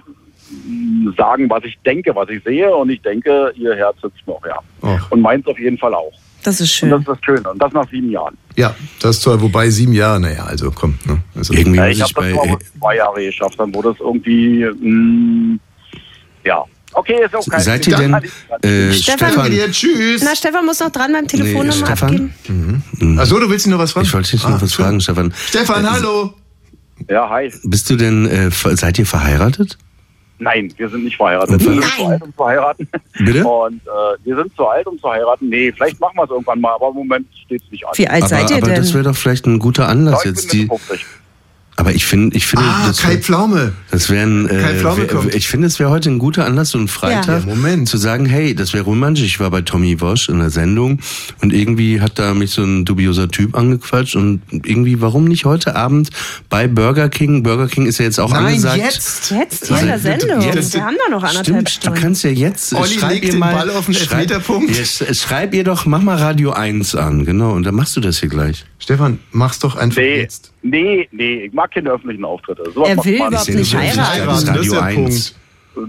sagen, was ich denke, was ich sehe und ich denke, ihr Herz sitzt noch, ja. Oh. Und meins auf jeden Fall auch. Das ist Und das schön. ist das Schöne. Und das nach sieben Jahren. Ja, das ist toll. Wobei sieben Jahre, naja, also komm. Ne? Also, Irgendwie Ja, muss ich ich habe das bei... nur zwei Jahre geschafft, dann wurde es irgendwie, mh, ja. Okay, ist okay. Seid ihr denn... Äh, Stefan- Danke dir, tschüss. Na, Stefan muss noch dran beim Telefonnummer Nee, Stefan? abgeben. Achso, du willst ihn noch was fragen? Ich wollte dich noch Ah, was schön. fragen, Stefan. Stefan, Äh, hallo. Ja, hi. Bist du denn, äh, seid ihr verheiratet? Nein, wir sind nicht verheiratet. Nein. Wir sind zu alt, um zu heiraten. Bitte? Und äh, wir sind zu alt, um zu heiraten. Nee, vielleicht machen wir es irgendwann mal, aber im Moment steht es nicht an. Wie alt aber seid ihr aber denn? das wäre doch vielleicht ein guter Ja, Anlass ich jetzt. bin Die, Mitte 50. aber ich finde, ich finde, Ah, das Kai wär- Pflaume. Das wäre Kai äh, Pflaume wär, kommt. ich finde, es wäre heute ein guter Anlass, so ein Freitag, Ja, Moment. zu sagen, hey, das wäre romantisch. Ich war bei Tommy Wosch in der Sendung und irgendwie hat da mich so ein dubioser Typ angequatscht und irgendwie, warum nicht heute Abend bei Burger King? Burger King ist ja jetzt auch Nein, angesagt. jetzt. Jetzt hier in der Sendung. Jetzt- Wir haben da noch anderthalb Stimmt, Stunden. du kannst ja jetzt, äh, Olli schreib legt ihr den mal, Ball auf den schreib. Ja, schreib ihr doch, mach mal Radio 1 an, genau, und dann machst du das hier gleich. Stefan, mach's doch einfach Nee, jetzt. Nee, nee, ich mag keine öffentlichen Auftritte. Sowas Er will überhaupt Ich nicht heiraten. Das ist das ist der Radio Punkt.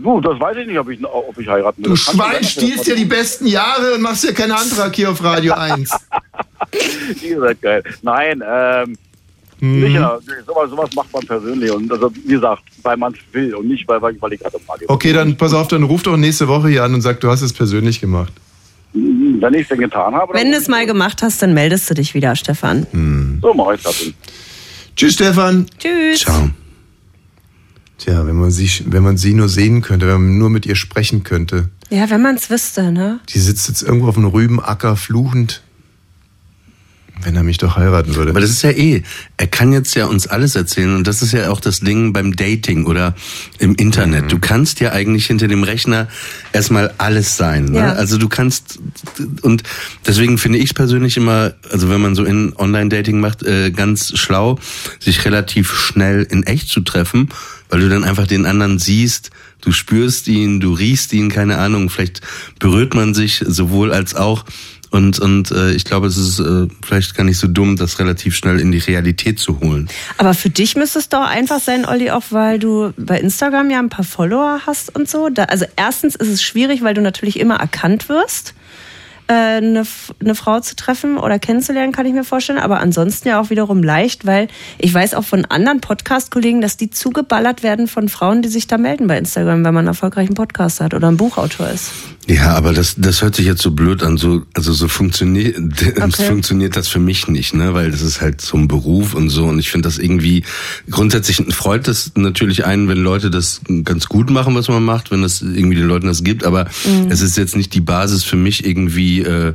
Du, das weiß ich nicht, ob ich, ob ich heiraten will. Du Schwein stiehlst ja die besten Jahre und machst ja keinen Antrag hier auf Radio 1. Ihr seid geil. Nein, ähm, Hm. ja, sowas, sowas macht man persönlich. Und also, wie gesagt, weil man es will und nicht, weil, weil ich gerade im Radio Okay, dann pass auf, dann ruf doch nächste Woche hier an und sag, du hast es persönlich gemacht. Wenn ich es denn getan habe, Wenn du es mal gemacht hast, dann meldest du dich wieder, Stefan. so mache ich das. Tschüss, Stefan. Tschüss. Ciao. Tja, wenn man, sie, wenn man sie nur sehen könnte, wenn man nur mit ihr sprechen könnte. Ja, wenn man es wüsste, ne? Die sitzt jetzt irgendwo auf dem Rübenacker fluchend. Wenn er mich doch heiraten würde. Aber das ist ja eh, er kann jetzt ja uns alles erzählen und das ist ja auch das Ding beim Dating oder im Internet. Mhm. Du kannst ja eigentlich hinter dem Rechner erstmal alles sein. Ne? Ja. Also du kannst und deswegen finde ich persönlich immer, also wenn man so in Online-Dating macht, äh, ganz schlau, sich relativ schnell in echt zu treffen, weil du dann einfach den anderen siehst, du spürst ihn, du riechst ihn, keine Ahnung, vielleicht berührt man sich sowohl als auch. Und, und äh, ich glaube, es ist äh, vielleicht gar nicht so dumm, das relativ schnell in die Realität zu holen. Aber für dich müsste es doch einfach sein, Olli, auch weil du bei Instagram ja ein paar Follower hast und so. Da, also erstens ist es schwierig, weil du natürlich immer erkannt wirst, eine, F- eine Frau zu treffen oder kennenzulernen, kann ich mir vorstellen. Aber ansonsten ja auch wiederum leicht, weil ich weiß auch von anderen Podcast-Kollegen, dass die zugeballert werden von Frauen, die sich da melden bei Instagram, wenn man einen erfolgreichen Podcast hat oder ein Buchautor ist. Ja, aber das, das hört sich jetzt so blöd an. So, also so funktioniert, Okay. funktioniert das für mich nicht, ne? Weil das ist halt so ein Beruf und so. Und ich finde das irgendwie grundsätzlich freut es natürlich einen, wenn Leute das ganz gut machen, was man macht, wenn das irgendwie den Leuten das gibt. Aber Mhm. es ist jetzt nicht die Basis für mich irgendwie. Äh,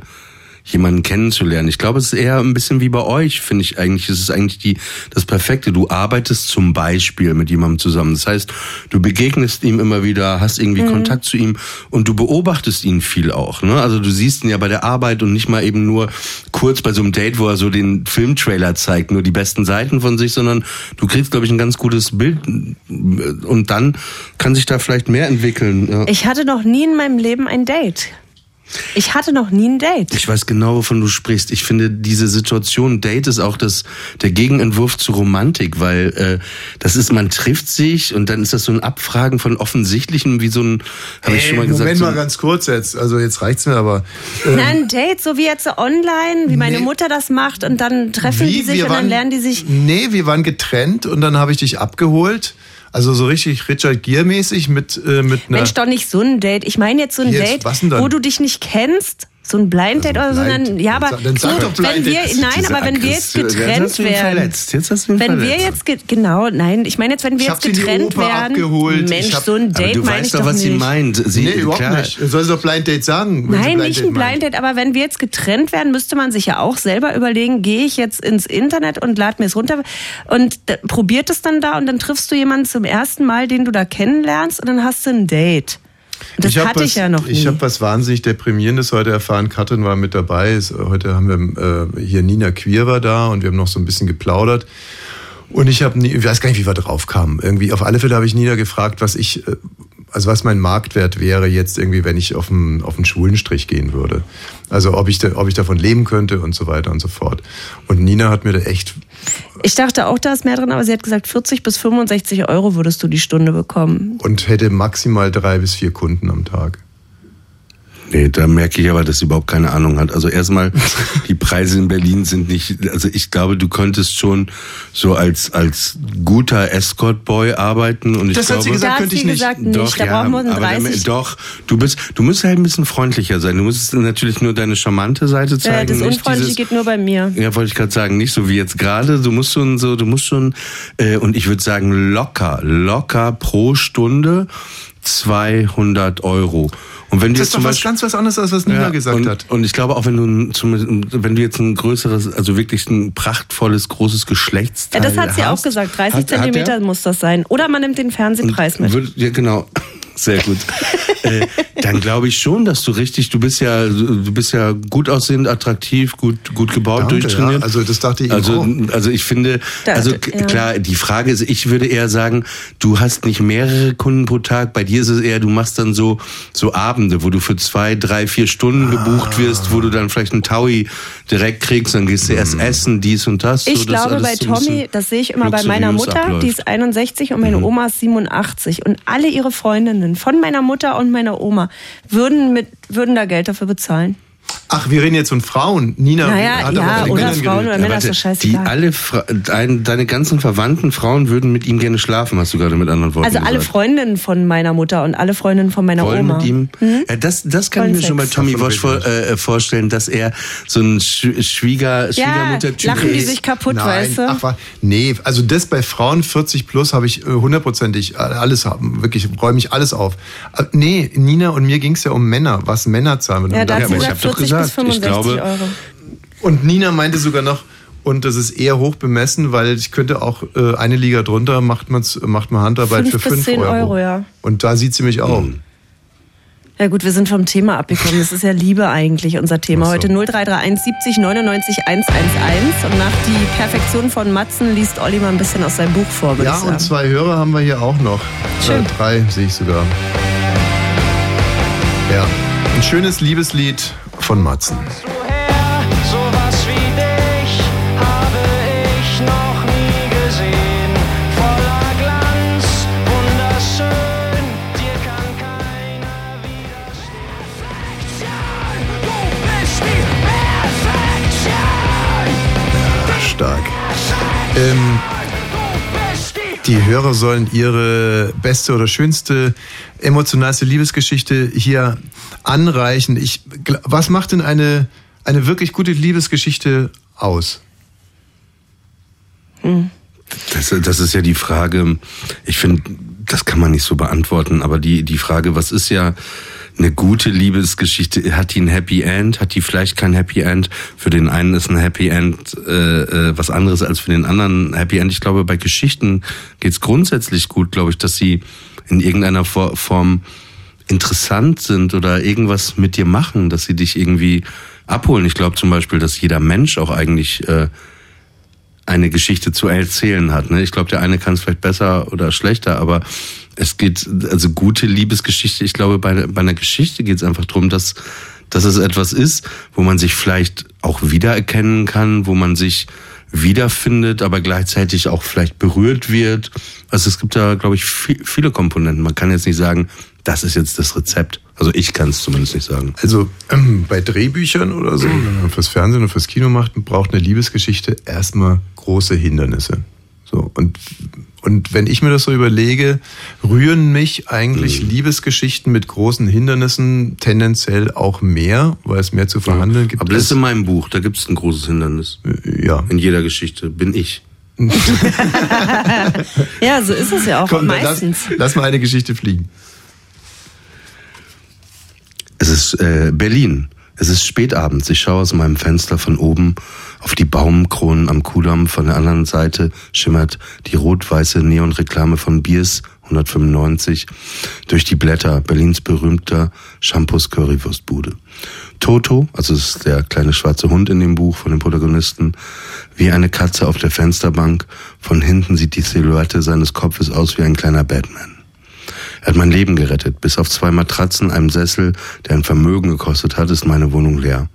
jemanden kennenzulernen. Ich glaube, es ist eher ein bisschen wie bei euch, finde ich eigentlich. Es ist eigentlich die, das Perfekte. Du arbeitest zum Beispiel mit jemandem zusammen. Das heißt, du begegnest ihm immer wieder, hast irgendwie Kontakt zu ihm und du beobachtest ihn viel auch. Ne? Also du siehst ihn ja bei der Arbeit und nicht mal eben nur kurz bei so einem Date, wo er so den Filmtrailer zeigt, nur die besten Seiten von sich, sondern du kriegst, glaube ich, ein ganz gutes Bild und dann kann sich da vielleicht mehr entwickeln. Ja. Ich hatte noch nie in meinem Leben ein Date. Ich hatte noch nie ein Date. Ich weiß genau, wovon du sprichst. Ich finde, diese Situation Date ist auch das, der Gegenentwurf zu Romantik, weil äh, das ist, man trifft sich und dann ist das so ein Abfragen von Offensichtlichem, wie so ein, habe ich Ey, schon mal gesagt. Moment so mal ganz kurz jetzt. Also jetzt reicht's mir aber. ähm, Na, ein Date, so wie jetzt so online, wie meine Nee. Mutter das macht und dann treffen Wie? die sich und dann waren- lernen die sich. Nee, wir waren getrennt und dann habe ich dich abgeholt. Also so richtig Richard Gere-mäßig mit, äh, mit einer. Mensch, doch nicht so ein Date. Ich meine jetzt so ein Jetzt, Date, wo du dich nicht kennst. So ein Blind Date oder so. Dann, ja, aber Dann sag- doch Blind wenn wir, nein, aber wenn wir jetzt getrennt werden. verletzt. Jetzt hast du Wenn wir jetzt, ge- genau, nein, ich meine jetzt, wenn wir jetzt getrennt werden. abgeholt. Mensch, hab- so ein Date du meine ich weißt doch, was nicht. sie meint. Sie, nee, überhaupt klar, nicht. Soll sie doch Blind Date sagen? Nein, nicht ein. Blind Date, aber wenn wir jetzt getrennt werden, müsste man sich ja auch selber überlegen, gehe ich jetzt ins Internet und lade mir es runter und probiert es dann da und dann triffst du jemanden zum ersten Mal, den du da kennenlernst und dann hast du ein Date. Das hab hatte was, ich ja noch nie. Ich habe was wahnsinnig Deprimierendes heute erfahren. Katrin war mit dabei. Es- Heute haben wir äh, hier Nina Queer war da und wir haben noch so ein bisschen geplaudert. Und ich habe, ich weiß gar nicht, wie wir drauf kamen. Irgendwie auf alle Fälle habe ich Nina gefragt, was ich, äh, also was mein Marktwert wäre jetzt irgendwie, wenn ich auf einen auf einen Schwulenstrich gehen würde. Also ob ich da, ob ich davon leben könnte und so weiter und so fort. Und Nina hat mir da echt Ich dachte auch, da ist mehr drin, aber sie hat gesagt, 40 bis 65 Euro würdest du die Stunde bekommen. und hätte maximal drei bis vier Kunden am Tag. Nee, da merke ich aber, dass sie überhaupt keine Ahnung hat. Also erstmal, die Preise in Berlin sind nicht, also ich glaube, du könntest schon so als, als guter Escort-Boy arbeiten und ich Das hat glaube, sie gesagt, Da hat könnte sie ich nicht. gesagt, nicht. Doch, da ja, brauchen wir einen aber dann- 30. doch, du bist, du musst halt ein bisschen freundlicher sein. Du musst natürlich nur deine charmante Seite Ja, zeigen. das nicht Unfreundliche dieses, geht nur bei mir. ja, wollte ich gerade sagen, nicht so wie jetzt gerade. Du musst schon so, du musst schon, äh, und ich würde sagen locker, locker pro Stunde 200 Euro. Und wenn du Das ist zum doch was Beispiel ganz was anderes, als was Nina ja, gesagt und, hat. Und ich glaube auch, wenn du, zum, wenn du jetzt ein größeres, also wirklich ein prachtvolles, großes Ja, Geschlechtsteil das hat sie auch hast, gesagt. 30 hat- hat Zentimeter er? muss das sein. Oder man nimmt den Fernsehpreis mit. Würde- ja, genau. Sehr gut. äh, dann glaube ich schon, dass du richtig, du bist ja, du bist ja gut aussehend, attraktiv, gut, gut gebaut, Danke, durchtrainiert. ja. Also das dachte ich Also, auch. also ich finde, also ja. klar, die Frage ist, ich würde eher sagen, du hast nicht mehrere Kunden pro Tag. Bei dir ist es eher, du machst dann so so Abende, wo du für zwei, drei, vier Stunden gebucht wirst, wo du dann vielleicht einen Taui direkt kriegst, dann gehst du erst essen, dies und das. Ich so, glaube, bei Tommy, das sehe ich immer bei meiner Mutter, die abläuft. ist 61 und meine Mhm. Oma ist 87. Und alle ihre Freundinnen von meiner Mutter und meiner Oma würden, mit, würden da Geld dafür bezahlen. Ach, wir reden jetzt von Frauen. Nina Naja, hat aber ja, von den oder Männern Frauen geredet. oder Männer, ist doch die scheißegal. alle, Fra dein, deine ganzen verwandten Frauen würden mit ihm gerne schlafen, hast du gerade mit anderen Worten Also alle gesagt. Freundinnen von meiner Mutter und alle Freundinnen von meiner wollen Oma. mit ihm. Hm? Ja, das, das kann Wollen ich mir schon bei Sex. Tommy Wosch vor, reden äh, vorstellen, dass er so ein Sch Schwieger, Ja, Schwiegermutter-Typ lachen die ist. sich kaputt, Nein, weißt du? ach, nee, also das bei Frauen 40 plus habe ich äh, hundertprozentig alles haben, wirklich räume ich alles auf. Äh, Nee, Nina und mir ging es ja um Männer, was Männer zahlen. ja, da Und hat sie aber ich gesagt hab doch 40 bis gesagt, ich 65 glaube, Euro. Und Nina meinte sogar noch, und das ist eher hoch bemessen, weil ich könnte auch äh, eine Liga drunter, macht, man's, macht man Handarbeit Fünf für bis 5 10 Euro. Euro, ja. Und da sieht sie mich auch. Hm. Ja gut, wir sind vom Thema abgekommen. Das ist ja Liebe eigentlich unser Thema so. heute. 0331 70 99 111. Und nach die Perfektion von Matzen liest Olli mal ein bisschen aus seinem Buch vor, Ja, und zwei Hörer haben wir hier auch noch. Schön. Äh, drei sehe ich sogar. Ja, ein schönes Liebeslied von Matzen. Sowas wie dich habe ich noch nie gesehen. Voller Glanz, wunderschön, dir kann keiner widerstehen. Du bist die Perfektion. Stark. Ähm, die Hörer sollen ihre beste oder schönste, emotionalste Liebesgeschichte hier anreichen. Ich, was macht denn eine, eine wirklich gute Liebesgeschichte aus? Das, das ist ja die Frage, ich finde, das kann man nicht so beantworten, aber die, die Frage, was ist ja eine gute Liebesgeschichte? Hat die ein Happy End? Hat die vielleicht kein Happy End? Für den einen ist ein Happy End äh, äh, was anderes als für den anderen Happy End. Ich glaube, bei Geschichten geht's grundsätzlich gut, glaube ich, dass sie in irgendeiner For- Form interessant sind oder irgendwas mit dir machen, dass sie dich irgendwie abholen. Ich glaube zum Beispiel, dass jeder Mensch auch eigentlich äh, eine Geschichte zu erzählen hat. Ne? Ich glaube, der eine kann es vielleicht besser oder schlechter, aber es geht, also gute Liebesgeschichte, ich glaube, bei, bei einer Geschichte geht es einfach darum, dass, dass es etwas ist, wo man sich vielleicht auch wiedererkennen kann, wo man sich wiederfindet, aber gleichzeitig auch vielleicht berührt wird. Also es gibt da, glaube ich, viel, viele Komponenten. Man kann jetzt nicht sagen, das ist jetzt das Rezept. Also ich kann es zumindest nicht sagen. Also ähm, bei Drehbüchern oder so, wenn man fürs Fernsehen und fürs Kino macht, braucht eine Liebesgeschichte erstmal große Hindernisse. So und und wenn ich mir das so überlege, rühren mich eigentlich Mhm. Liebesgeschichten mit großen Hindernissen tendenziell auch mehr, weil es mehr zu verhandeln gibt. Aber das ist in meinem Buch, da gibt es ein großes Hindernis. Ja. In jeder Geschichte bin ich. Ja, so ist es ja auch Komm, dann lass, meistens. lass mal eine Geschichte fliegen. Es ist äh, Berlin. Es ist spätabends. Ich schaue aus meinem Fenster von oben auf die Baumkronen am Kudamm. Von der anderen Seite schimmert die rot-weiße Neonreklame von Biers 195 durch die Blätter Berlins berühmter Shampoos Currywurstbude. Toto, also es ist der kleine schwarze Hund in dem Buch von dem Protagonisten, wie eine Katze auf der Fensterbank. Von hinten sieht die Silhouette seines Kopfes aus wie ein kleiner Batman. Er hat mein Leben gerettet. Bis auf zwei Matratzen, einem Sessel, der ein Vermögen gekostet hat, ist meine Wohnung leer.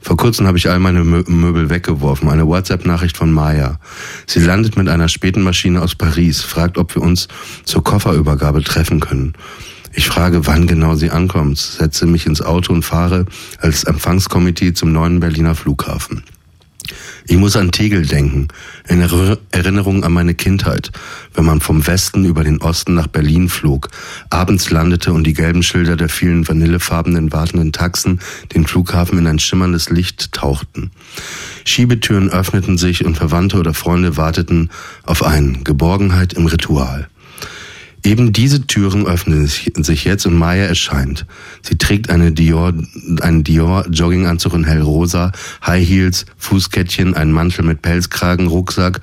Vor kurzem habe ich all meine Mö Möbel weggeworfen. Eine WhatsApp-Nachricht von Maya. Sie landet mit einer späten Maschine aus Paris, fragt, ob wir uns zur Kofferübergabe treffen können. Ich frage, wann genau sie ankommt, setze mich ins Auto und fahre als Empfangskomitee zum neuen Berliner Flughafen. Ich muss an Tegel denken, in Erinner- Erinnerung an meine Kindheit, wenn man vom Westen über den Osten nach Berlin flog, abends landete und die gelben Schilder der vielen vanillefarbenen wartenden Taxen den Flughafen in ein schimmerndes Licht tauchten. Schiebetüren öffneten sich und Verwandte oder Freunde warteten auf einen Geborgenheit im Ritual. Eben diese Türen öffnen sich jetzt und Maya erscheint. Sie trägt eine Dior, einen Dior Jogginganzug in hellrosa, High Heels, Fußkettchen, einen Mantel mit Pelzkragen, Rucksack,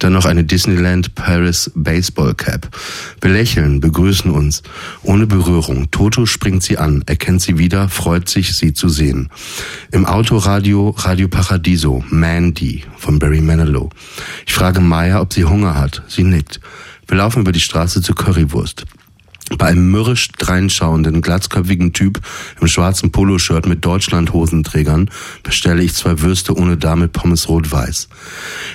dann noch eine Disneyland Paris Baseball Cap. Wir lächeln, begrüßen uns, ohne Berührung. Toto springt sie an, erkennt sie wieder, freut sich, sie zu sehen. Im Autoradio Radio Paradiso, Mandy von Barry Manilow. Ich frage Maya, ob sie Hunger hat. Sie nickt. Wir laufen über die Straße zur Currywurst. Bei einem mürrisch dreinschauenden, glatzköpfigen Typ im schwarzen Poloshirt mit Deutschland-Hosenträgern bestelle ich zwei Würste ohne Dame Pommes rot-weiß.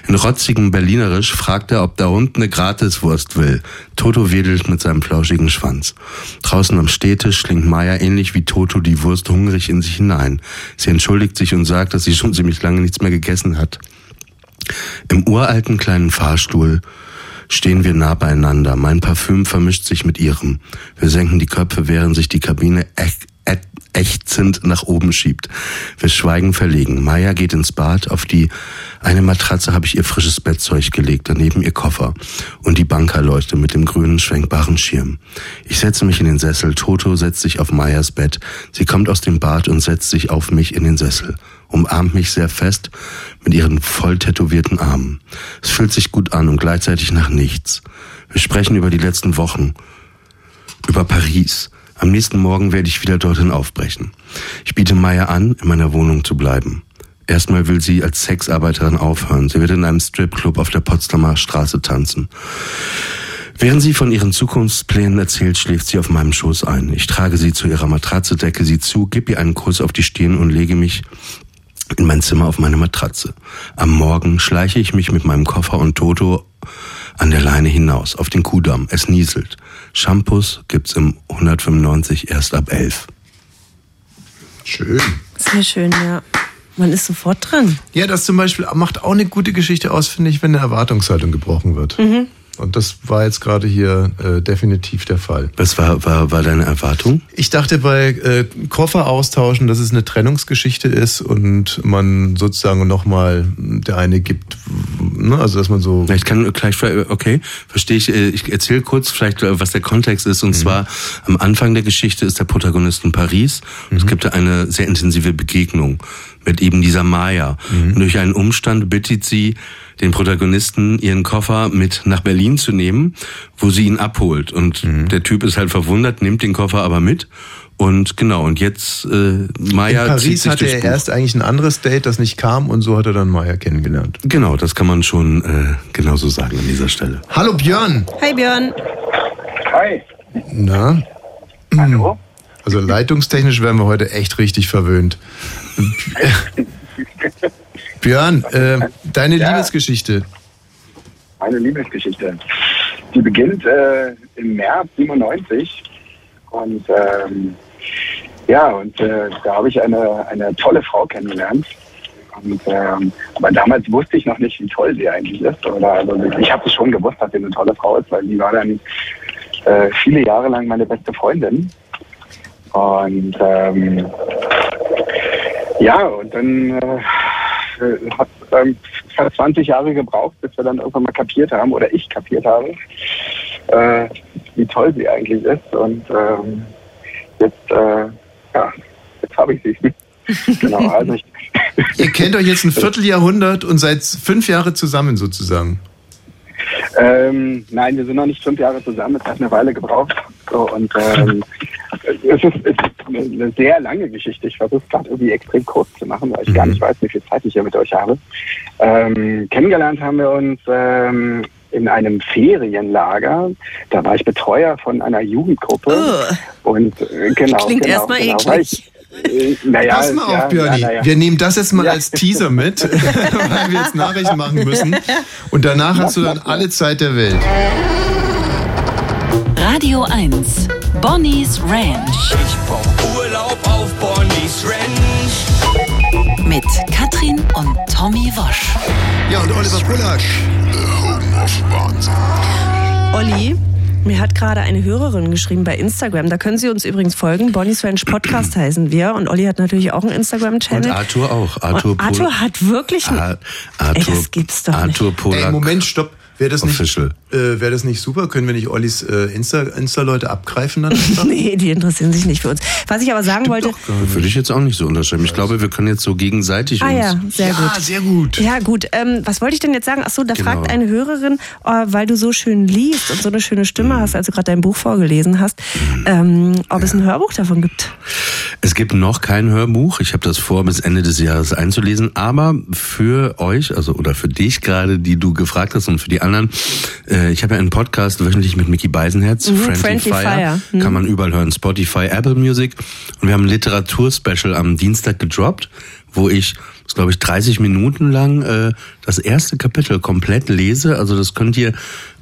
In rotzigem Berlinerisch fragt er, ob der Hund eine Gratiswurst will. Toto wedelt mit seinem flauschigen Schwanz. Draußen am Städtisch schlingt Maya ähnlich wie Toto die Wurst hungrig in sich hinein. Sie entschuldigt sich und sagt, dass sie schon ziemlich lange nichts mehr gegessen hat. Im uralten kleinen Fahrstuhl stehen wir nah beieinander. Mein Parfüm vermischt sich mit ihrem. Wir senken die Köpfe, während sich die Kabine ächzend nach oben schiebt. Wir schweigen verlegen. Maya geht ins Bad. Auf die eine Matratze habe ich ihr frisches Bettzeug gelegt, daneben ihr Koffer und die Bankerleuchte mit dem grünen schwenkbaren Schirm. Ich setze mich in den Sessel. Toto setzt sich auf Mayas Bett. Sie kommt aus dem Bad und setzt sich auf mich in den Sessel umarmt mich sehr fest mit ihren voll tätowierten Armen. Es fühlt sich gut an und gleichzeitig nach nichts. Wir sprechen über die letzten Wochen, über Paris. Am nächsten Morgen werde ich wieder dorthin aufbrechen. Ich biete Maya an, in meiner Wohnung zu bleiben. Erstmal will sie als Sexarbeiterin aufhören. Sie wird in einem Stripclub auf der Potsdamer Straße tanzen. Während sie von ihren Zukunftsplänen erzählt, schläft sie auf meinem Schoß ein. Ich trage sie zu ihrer Matratze, decke sie zu, gebe ihr einen Kuss auf die Stirn und lege mich in mein Zimmer auf meine Matratze. Am Morgen schleiche ich mich mit meinem Koffer und Toto an der Leine hinaus, auf den Kudamm. Es nieselt. Shampoos gibt's im 195 erst ab 11. Schön. Sehr schön, ja. Man ist sofort drin. Ja, das zum Beispiel macht auch eine gute Geschichte aus, finde ich, wenn eine Erwartungshaltung gebrochen wird. Mhm. Und das war jetzt gerade hier äh, definitiv der Fall. Was war, war, war deine Erwartung? Ich dachte bei äh, Koffer austauschen, dass es eine Trennungsgeschichte ist und man sozusagen nochmal der eine gibt, ne, also dass man so. Ich kann gleich, okay, verstehe ich. äh, Ich erzähle kurz vielleicht, äh, was der Kontext ist. Und zwar am Anfang der Geschichte ist der Protagonist in Paris. Und Es gibt da eine sehr intensive Begegnung mit eben dieser Maya. Und durch einen Umstand bittet sie den Protagonisten, ihren Koffer mit nach Berlin zu nehmen, wo sie ihn abholt. Und der Typ ist halt verwundert, nimmt den Koffer aber mit. Und genau, und jetzt äh, Maya In zieht Paris sich hatte er Buch. erst eigentlich ein anderes Date, das nicht kam und so hat er dann Maya kennengelernt. Genau, das kann man schon äh, genauso sagen an dieser Stelle. Hallo Björn. Hi Björn. Hi. Na? Hallo? Also leitungstechnisch werden wir heute echt richtig verwöhnt. Björn, äh, deine Ja. Liebesgeschichte. Meine Liebesgeschichte. Die beginnt äh, im März 97 und ähm, ja, und äh, da habe ich eine, eine tolle Frau kennengelernt. Und, ähm, aber damals wusste ich noch nicht, wie toll sie eigentlich ist. Oder, also ich habe es schon gewusst, dass sie eine tolle Frau ist, weil sie war dann äh, viele Jahre lang meine beste Freundin. Und ähm, ja, und dann äh, hat ähm, fast 20 Jahre gebraucht, bis wir dann irgendwann mal kapiert haben, oder ich kapiert habe, äh, wie toll sie eigentlich ist. Und ähm, jetzt, äh, ja, jetzt habe ich sie. genau, also ich, Ihr kennt euch jetzt ein Vierteljahrhundert und seid fünf Jahre zusammen sozusagen. Ähm, nein, wir sind noch nicht fünf Jahre zusammen, es hat eine Weile gebraucht. So, und ähm, es, ist, es ist eine, sehr lange Geschichte. Ich versuche es gerade irgendwie extrem kurz zu machen, weil ich gar nicht weiß, wie viel Zeit ich hier mit euch habe. Ähm, kennengelernt haben wir uns ähm, in einem Ferienlager. Da war ich Betreuer von einer Jugendgruppe. Und äh, genau. Klingt genau, erstmal genau, eklig. ich, äh, naja, Pass mal auf, ja, Björni. ja, naja. Wir nehmen das jetzt mal Ja. als Teaser mit, weil wir jetzt Nachrichten machen müssen. Und danach hast du dann alle Zeit der Welt. Radio 1. Bonnie's Ranch. Ich brauch Urlaub auf Bonnie's Ranch. Mit Katrin und Tommy Wosch. Ja, und Oliver Pullack. Olli, mir hat gerade eine Hörerin geschrieben bei Instagram. Da können Sie uns übrigens folgen. Bonnie's Ranch Podcast heißen wir. Und Olli hat natürlich auch einen Und Instagram-Channel. Arthur auch. Arthur, Und Arthur hat wirklich einen. Ar Arthur, Ey, das gibt's doch Arthur Polak. Ey, Moment, stopp. Wäre das, nicht, äh, wär das nicht super? Können wir nicht Ollis äh, Insta- Insta-Leute abgreifen dann? einfach? Nee, die interessieren sich nicht für uns. Was ich aber sagen wollte. Würde ich jetzt auch nicht so unterschreiben. Ich glaube, wir können jetzt so gegenseitig Ah uns. ja, sehr gut. sehr gut. Ja, gut. Ähm, was wollte ich denn jetzt sagen? Ach so, da Genau. fragt eine Hörerin, äh, weil du so schön liest und so eine schöne Stimme hast, als du gerade dein Buch vorgelesen hast, ähm, ob es ein Hörbuch davon gibt. Es gibt noch kein Hörbuch. Ich habe das vor, bis Ende des Jahres einzulesen. Aber für euch, also oder für dich gerade, die du gefragt hast und für die anderen, äh, ich habe ja einen Podcast wöchentlich mit Mickey Beisenherz, Mhm, Friendly, Friendly Fire. Fire. Mhm. Kann man überall hören. Spotify, Apple Music. Und wir haben ein Literaturspecial am Dienstag gedroppt, wo ich, das glaube ich, 30 Minuten lang äh, das erste Kapitel komplett lese. Also das könnt ihr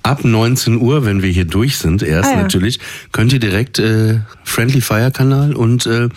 ab 19 Uhr, wenn wir hier durch sind, erst Ah ja. natürlich, könnt ihr direkt äh, Friendly Fire Kanal und äh,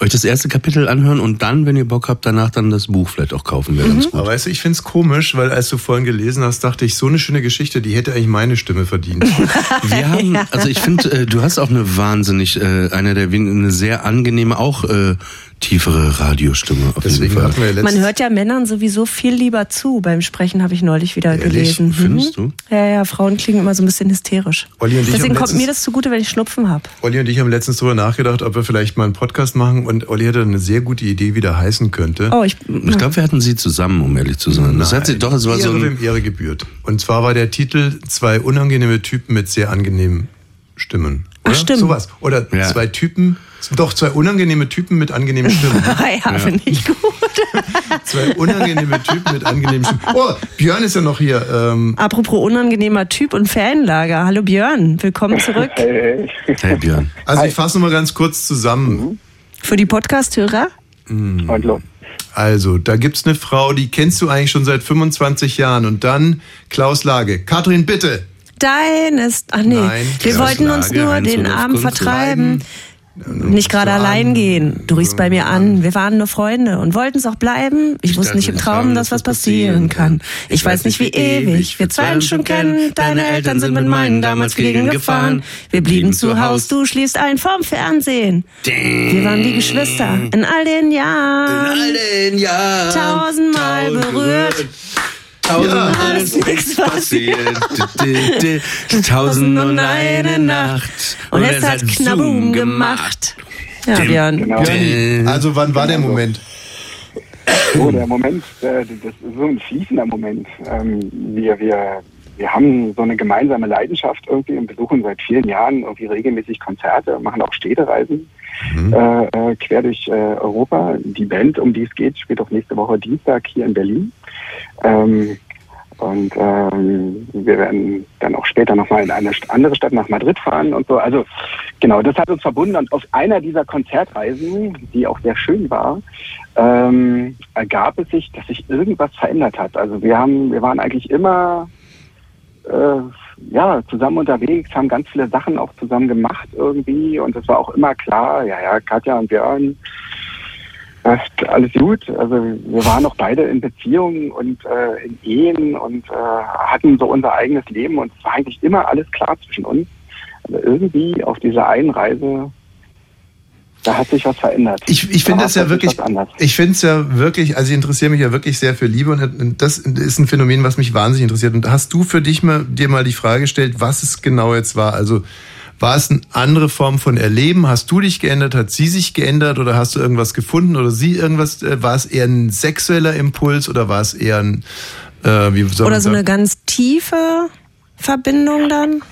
euch das erste Kapitel anhören und dann, wenn ihr Bock habt, danach dann das Buch vielleicht auch kaufen. Wäre ganz gut. Aber weißt du, ich find's komisch, weil als du vorhin gelesen hast, dachte ich, so eine schöne Geschichte, die hätte eigentlich meine Stimme verdient. Wir haben, also ich finde, äh, du hast auch eine wahnsinnig, äh, eine der wenigen, eine sehr angenehme, auch äh, tiefere Radiostimme. Auf jeden Deswegen Fall. hatten wir ja Man hört ja Männern sowieso viel lieber zu. Beim Sprechen habe ich neulich wieder Ehrlich? gelesen. Findest Mhm. Ja, ja, Frauen klingen immer so ein bisschen hysterisch. Olli und ich Deswegen kommt mir das zugute, wenn ich Schnupfen habe. Olli und ich haben letztens darüber nachgedacht, ob wir vielleicht mal einen Podcast machen und Olli hatte eine sehr gute Idee, wie der heißen könnte. Oh, ich. Ich glaube, wir hatten sie zusammen, um ehrlich zu sein. Das hat sie doch, es war so ein, Ehre gebührt. Und zwar war der Titel zwei unangenehme Typen mit sehr angenehmen Stimmen. Ach, Oder? stimmt. Sowas. Oder Ja. zwei Typen, doch zwei unangenehme Typen mit angenehmen Stimmen. ja, finde ich gut. zwei unangenehme Typen mit angenehmen Stimmen. Oh, Björn ist ja noch hier. Ähm, Apropos unangenehmer Typ und Fanlager. Hallo Björn, willkommen zurück. Hey, hey Björn. also ich fasse mal ganz kurz zusammen. Für die Podcast-Hörer. los. Also, da gibt's eine Frau, die kennst du eigentlich schon seit 25 Jahren. Und dann Klaus Lage. Katrin, bitte. Dein ist. Ach nee, Nein, wir wollten uns nur den Abend vertreiben. Nicht gerade allein an- gehen. Du riechst bei mir an. Wir waren nur Freunde und wollten es auch bleiben. Ich, wusste dachte nicht im Traum, dass was passieren kann. Ich weiß nicht, wie ewig wir zwei uns schon kennen. Deine Eltern sind mit meinen damals fliegen gefahren. Wir blieben zu Haus, du schliefst ein vorm Fernsehen. Wir waren wie Geschwister in all den Jahren. den Jahren. Tausendmal berührt. Tausendmal ist nichts passiert. Tausend und eine Nacht. Und es hat Knaboom gemacht. Ja, Björn. Genau. Also, wann war der Moment? Oh, der Moment, äh, das ist so ein fließender Moment. Ähm, wir, wir, wir haben so eine gemeinsame Leidenschaft irgendwie und besuchen seit vielen Jahren irgendwie regelmäßig Konzerte, machen auch Städtereisen äh, äh, quer durch äh, Europa. Die Band, um die es geht, spielt auch nächste Woche Dienstag hier in Berlin. Ähm, Und ähm, wir werden dann auch später nochmal in eine andere Stadt nach Madrid fahren und so. Also genau, das hat uns verbunden. Und auf einer dieser Konzertreisen, die auch sehr schön war, ähm, ergab es sich, dass sich irgendwas verändert hat. Also wir haben, wir waren eigentlich immer äh, ja, zusammen unterwegs, haben ganz viele Sachen auch zusammen gemacht irgendwie und es war auch immer klar, ja, ja, Katja und Björn, äh, alles gut. Also wir waren auch beide in Beziehungen und äh, in Ehen und äh, hatten so unser eigenes Leben und es war eigentlich immer alles klar zwischen uns. Aber irgendwie auf dieser einen Reise da hat sich was verändert. Ich, ich finde das ja wirklich, ich finde es ja wirklich, also ich interessiere mich ja wirklich sehr für Liebe und das ist ein Phänomen, was mich wahnsinnig interessiert. Und hast du für dich mal, dir mal die Frage gestellt, was es genau jetzt war? Also war es eine andere Form von Erleben? Hast du dich geändert? Hat sie sich geändert? Oder hast du irgendwas gefunden? Oder sie irgendwas? Äh, war es eher ein sexueller Impuls? Oder war es eher ein, äh, wie soll Oder so eine ganz tiefe Verbindung dann?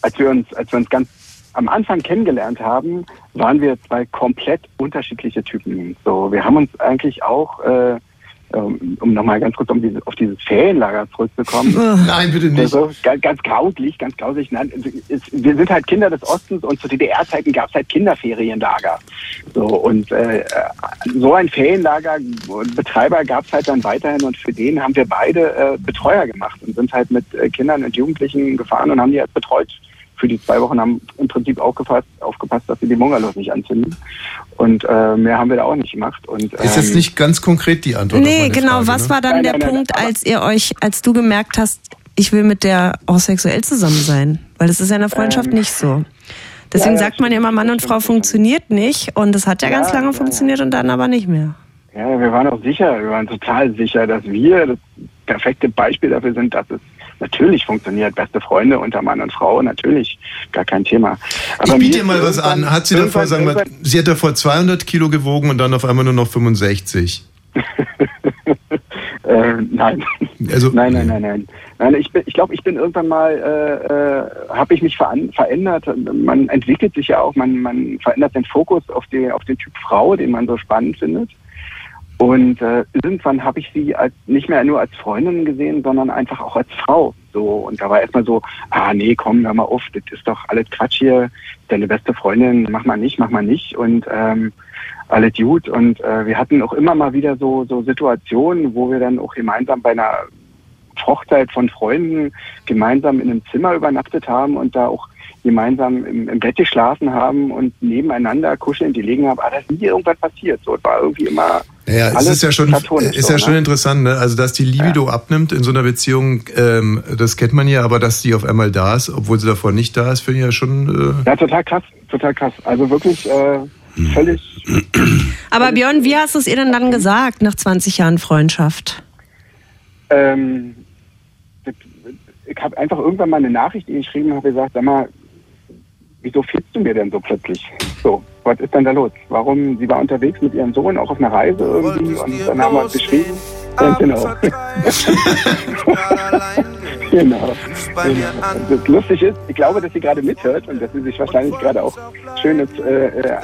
Als wir uns, als wir uns ganz am Anfang kennengelernt haben, waren wir zwei komplett unterschiedliche Typen. So, wir haben uns eigentlich auch, äh, ähm, um nochmal ganz kurz um diese, auf dieses Ferienlager zurückzukommen. Nein, bitte nicht. So, ganz, ganz grauslich, ganz grauslich. Nein, es, wir sind halt Kinder des Ostens und zu DDR-Zeiten gab es halt Kinderferienlager. So, und äh, so ein Ferienlager, Betreiber gab es halt dann weiterhin und für den haben wir beide äh, Betreuer gemacht und sind halt mit äh, Kindern und Jugendlichen gefahren und haben die halt betreut für die zwei Wochen haben im Prinzip aufgepasst, aufgepasst dass sie die Bungalows nicht anzünden. Und äh, mehr haben wir da auch nicht gemacht. Und, ähm, ist jetzt nicht ganz konkret die Antwort. Nee, genau. Frage, was ne? war dann Nein, der nein, nein, Punkt, als ihr euch, als du gemerkt hast, ich will mit der auch sexuell zusammen sein? Weil das ist ja in der Freundschaft Ähm, nicht so. Deswegen ja, ja, sagt man ja immer, Mann und Frau funktioniert nicht. Und das hat ja, Ja, ganz lange ja, funktioniert und dann aber nicht mehr. Ja, wir waren auch sicher, wir waren total sicher, dass wir das perfekte Beispiel dafür sind, dass es natürlich funktioniert. Beste Freunde unter Mann und Frau, natürlich, gar kein Thema. Ich mir biete dir mal was an. Hat sie davor, sagen wir, sie hat davor 200 Kilo gewogen und dann auf einmal nur noch 65. Äh, nein. Also, nein, nein, nein, nein. Nein, ich, ich glaube, ich bin irgendwann mal, äh, äh, habe ich mich verändert. Man entwickelt sich ja auch, man, man verändert den Fokus auf, die, auf den Typ Frau, den man so spannend findet. Und äh, irgendwann habe ich sie als nicht mehr nur als Freundin gesehen, sondern einfach auch als Frau. So und da war erstmal so, ah nee, komm, hör mal auf, das ist doch alles Quatsch hier. Deine beste Freundin, mach mal nicht, mach mal nicht und ähm, alles gut. Und äh, wir hatten auch immer mal wieder so so Situationen, wo wir dann auch gemeinsam bei einer Hochzeit von Freunden gemeinsam in einem Zimmer übernachtet haben und da auch gemeinsam im, im Bett geschlafen haben und nebeneinander kuschelnd gelegen haben. Aber da ist nie irgendwas passiert. So, es war irgendwie immer Ja, es ist ja schon, ist so, ja schon ne? interessant, ne? Also, dass die Libido abnimmt in so einer Beziehung, ähm, das kennt man ja, aber dass die auf einmal da ist, obwohl sie davor nicht da ist, finde ich ja schon. Äh Ja, total krass, total krass. Also wirklich äh, völlig. Aber Björn, wie hast du es ihr denn dann gesagt nach 20 Jahren Freundschaft? Ähm, ich habe einfach irgendwann mal eine Nachricht geschrieben und habe gesagt, sag mal, wieso fehlst du mir denn so plötzlich? So, was ist denn da los? Warum? Sie war unterwegs mit ihrem Sohn auch auf einer Reise irgendwie und dann haben wir uns geschrieben. Ja, genau. genau. genau. Das lustig ist, ich glaube, dass sie gerade mithört und dass sie sich wahrscheinlich gerade auch schönes äh,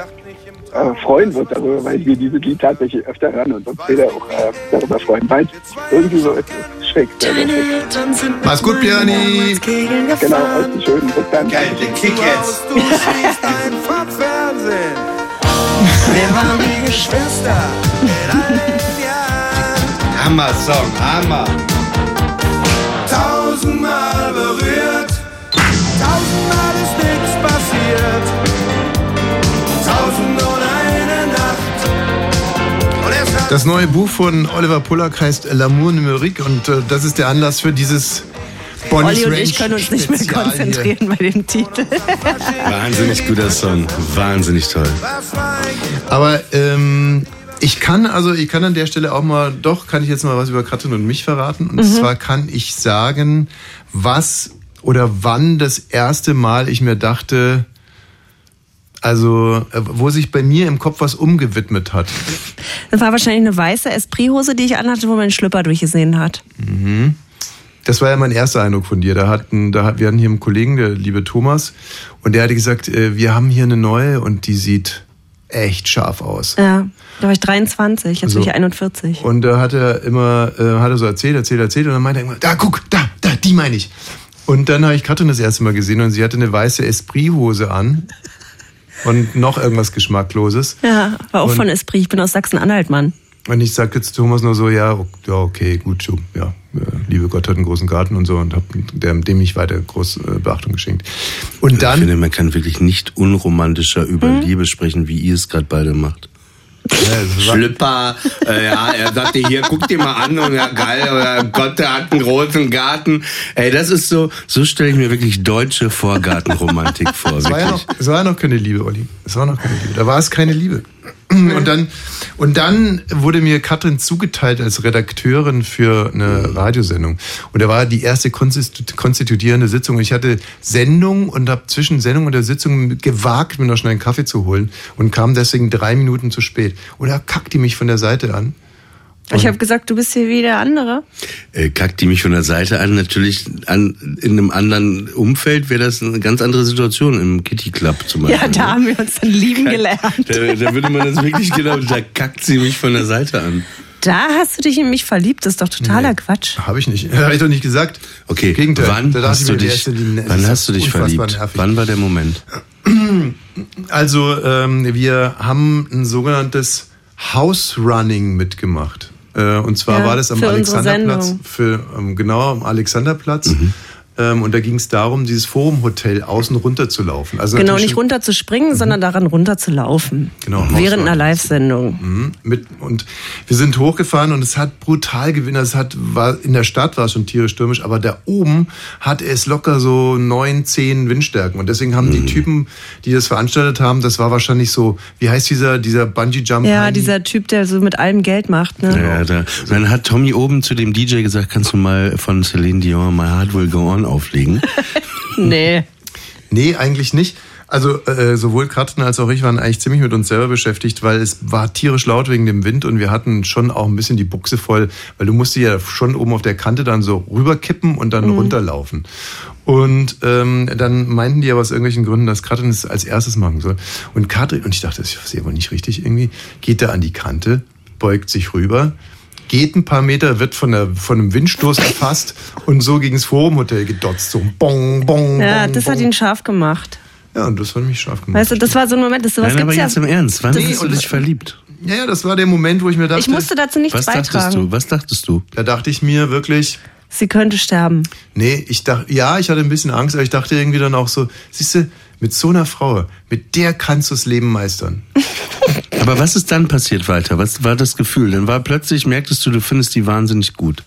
äh, freuen wird darüber, weil wir dieses Lied tatsächlich öfter hören und uns später auch äh, darüber freuen, weil irgendwie so ist. Es schräg. Mach's gut, Björni. Genau, alles schön. Bis dann. Geil, den Kick jetzt. Du siehst einfach Fernsehen. Wir waren wie Geschwister in den Jahren. Hammer-Song, Hammer. Tausendmal berührt, tausendmal ist nichts passiert. Tausend Das neue Buch von Oliver Pollack heißt L'amour numérique und äh, das ist der Anlass für dieses Bonnie's Olli und Ranch ich können uns nicht mehr Spezial hier. konzentrieren bei dem Titel. Wahnsinnig guter Song. Wahnsinnig toll. Aber ähm, ich kann also, ich kann an der Stelle auch mal, doch, kann ich jetzt mal was über Katrin und mich verraten. Und Mhm. zwar kann ich sagen, was oder wann das erste Mal ich mir dachte, also äh, wo sich bei mir im Kopf was umgewidmet hat. Das war wahrscheinlich eine weiße Esprit-Hose, die ich anhatte, wo mein Schlüpper durchgesehen hat. Mhm. Das war ja mein erster Eindruck von dir. Da hatten, da, hat- wir hatten hier einen Kollegen, der liebe Thomas, und der hatte gesagt, äh, wir haben hier eine neue und die sieht echt scharf aus. Ja, da war ich 23, jetzt bin So. ich 41. Und da hat er immer, äh, hat er so erzählt, erzählt, erzählt und dann meinte er immer, da guck, da, da, die meine ich. Und dann habe ich Katrin das erste Mal gesehen und sie hatte eine weiße Esprit-Hose an und noch irgendwas Geschmackloses. Ja, war auch Und- von Esprit. Ich bin aus Sachsen-Anhalt, Mann. Und ich sag jetzt Thomas nur so, ja, ja, okay, gut, so, ja, äh, liebe Gott hat einen großen Garten und so und hab dem, dem nicht weiter groß äh, Beachtung geschenkt. Und Ich dann, finde, man kann wirklich nicht unromantischer über Mhm. Liebe sprechen, wie ihr es gerade beide macht. Schlüpper, äh, ja, er sagte hier, guck dir mal an und ja geil, oder Gott, der hat einen großen Garten. Ey, das ist so, so stelle ich mir wirklich deutsche Vorgartenromantik vor. es war, ja noch, es war ja noch keine Liebe, Olli. Es war noch keine Liebe. Da war es keine Liebe. Und dann, und dann wurde mir Katrin zugeteilt als Redakteurin für eine Radiosendung. Und da war die erste konstitu- konstituierende Sitzung. Ich hatte Sendung und habe zwischen Sendung und der Sitzung gewagt, mir noch schnell einen Kaffee zu holen und kam deswegen drei Minuten zu spät. Und da kackt die mich von der Seite an. Ich habe gesagt, du bist hier wie der andere. Äh, kackt die mich von der Seite an. Natürlich an, in einem anderen Umfeld wäre das eine ganz andere Situation, im Kitty Club zum Beispiel. Ja, da haben wir uns dann lieben gelernt. Da, da würde man das wirklich genau, da kackt sie mich von der Seite an. Da hast du dich in mich verliebt, das ist doch totaler Quatsch. Habe ich nicht. Habe ich doch nicht gesagt. Okay, Gegenteil. wann hast ich du dich, wann hast du dich verliebt? nervig. Wann war der Moment? Also, ähm, wir haben ein sogenanntes House Running mitgemacht. Äh, und zwar Ja, war das am Alexanderplatz, für, ähm, genau am Alexanderplatz. Mhm. Ähm, und da ging es darum, dieses Forum-Hotel außen runter zu laufen. Also genau, nicht runter zu springen, sondern daran runter zu laufen. Genau, Während Hausrunning. einer Live-Sendung. Mhm, mit, und wir sind hochgefahren und es hat brutal gewinnt. Es hat, war, in der Stadt war es schon tierisch stürmisch, aber da oben hatte es locker so neun, zehn Windstärken. Und deswegen haben Mhm. die Typen, die das veranstaltet haben, das war wahrscheinlich so, wie heißt dieser, dieser Bungee-Jump? Ja, dieser Typ, der so mit allem Geld macht. Ne? Ja, da. Und dann hat Tommy oben zu dem DJ gesagt, kannst du mal von Celine Dion My Heart Will Go On auflegen? Nee. Nee, eigentlich nicht. Also äh, sowohl Katrin als auch ich waren eigentlich ziemlich mit uns selber beschäftigt, weil es war tierisch laut wegen dem Wind und wir hatten schon auch ein bisschen die Buchse voll, weil du musst ja schon oben auf der Kante dann so rüberkippen und dann Mhm. runterlaufen. Und ähm, dann meinten die aber aus irgendwelchen Gründen, dass Katrin es als erstes machen soll. Und Katrin, und ich dachte, das ist ja wohl nicht richtig irgendwie, geht da an die Kante, beugt sich rüber, geht ein paar Meter, wird von, der, von einem Windstoß erfasst und so gegen das Forum-Hotel gedotzt. So bong, bong, Ja, bong, das bong. hat ihn scharf gemacht. Ja, und das hat mich scharf gemacht. Weißt du, das war so ein Moment, das sowas Nein, aber gibt's ja. jetzt im Ernst, wann Das hast ist- du dich verliebt? Ja, ja, das war der Moment, wo ich mir dachte. Ich musste dazu nichts Was dachtest beitragen. du? Was dachtest du? Da dachte ich mir wirklich, Sie könnte sterben. nee, ich dachte, ja, ich hatte ein bisschen Angst, aber ich dachte irgendwie dann auch so, siehst du, mit so einer Frau, mit der kannst du das Leben meistern. Aber was ist dann passiert weiter? Was war das Gefühl? Dann war plötzlich, merktest du, du findest die wahnsinnig gut.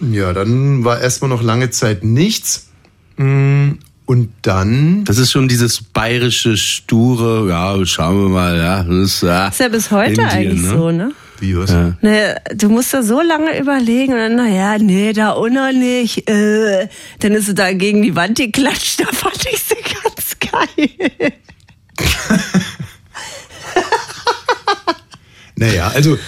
Ja, dann war erstmal noch lange Zeit nichts. Mm, Und dann. Das ist schon dieses bayerische, sture, ja, schauen wir mal, ja. Das ist, ja, Ist ja bis heute in dir, eigentlich ne? so, ne? Wie was? Ja. Ne, du musst da so lange überlegen und dann, naja, nee, da auch noch nicht. Äh, dann ist sie da gegen die Wand geklatscht, da fand ich sie geil. Naja, also,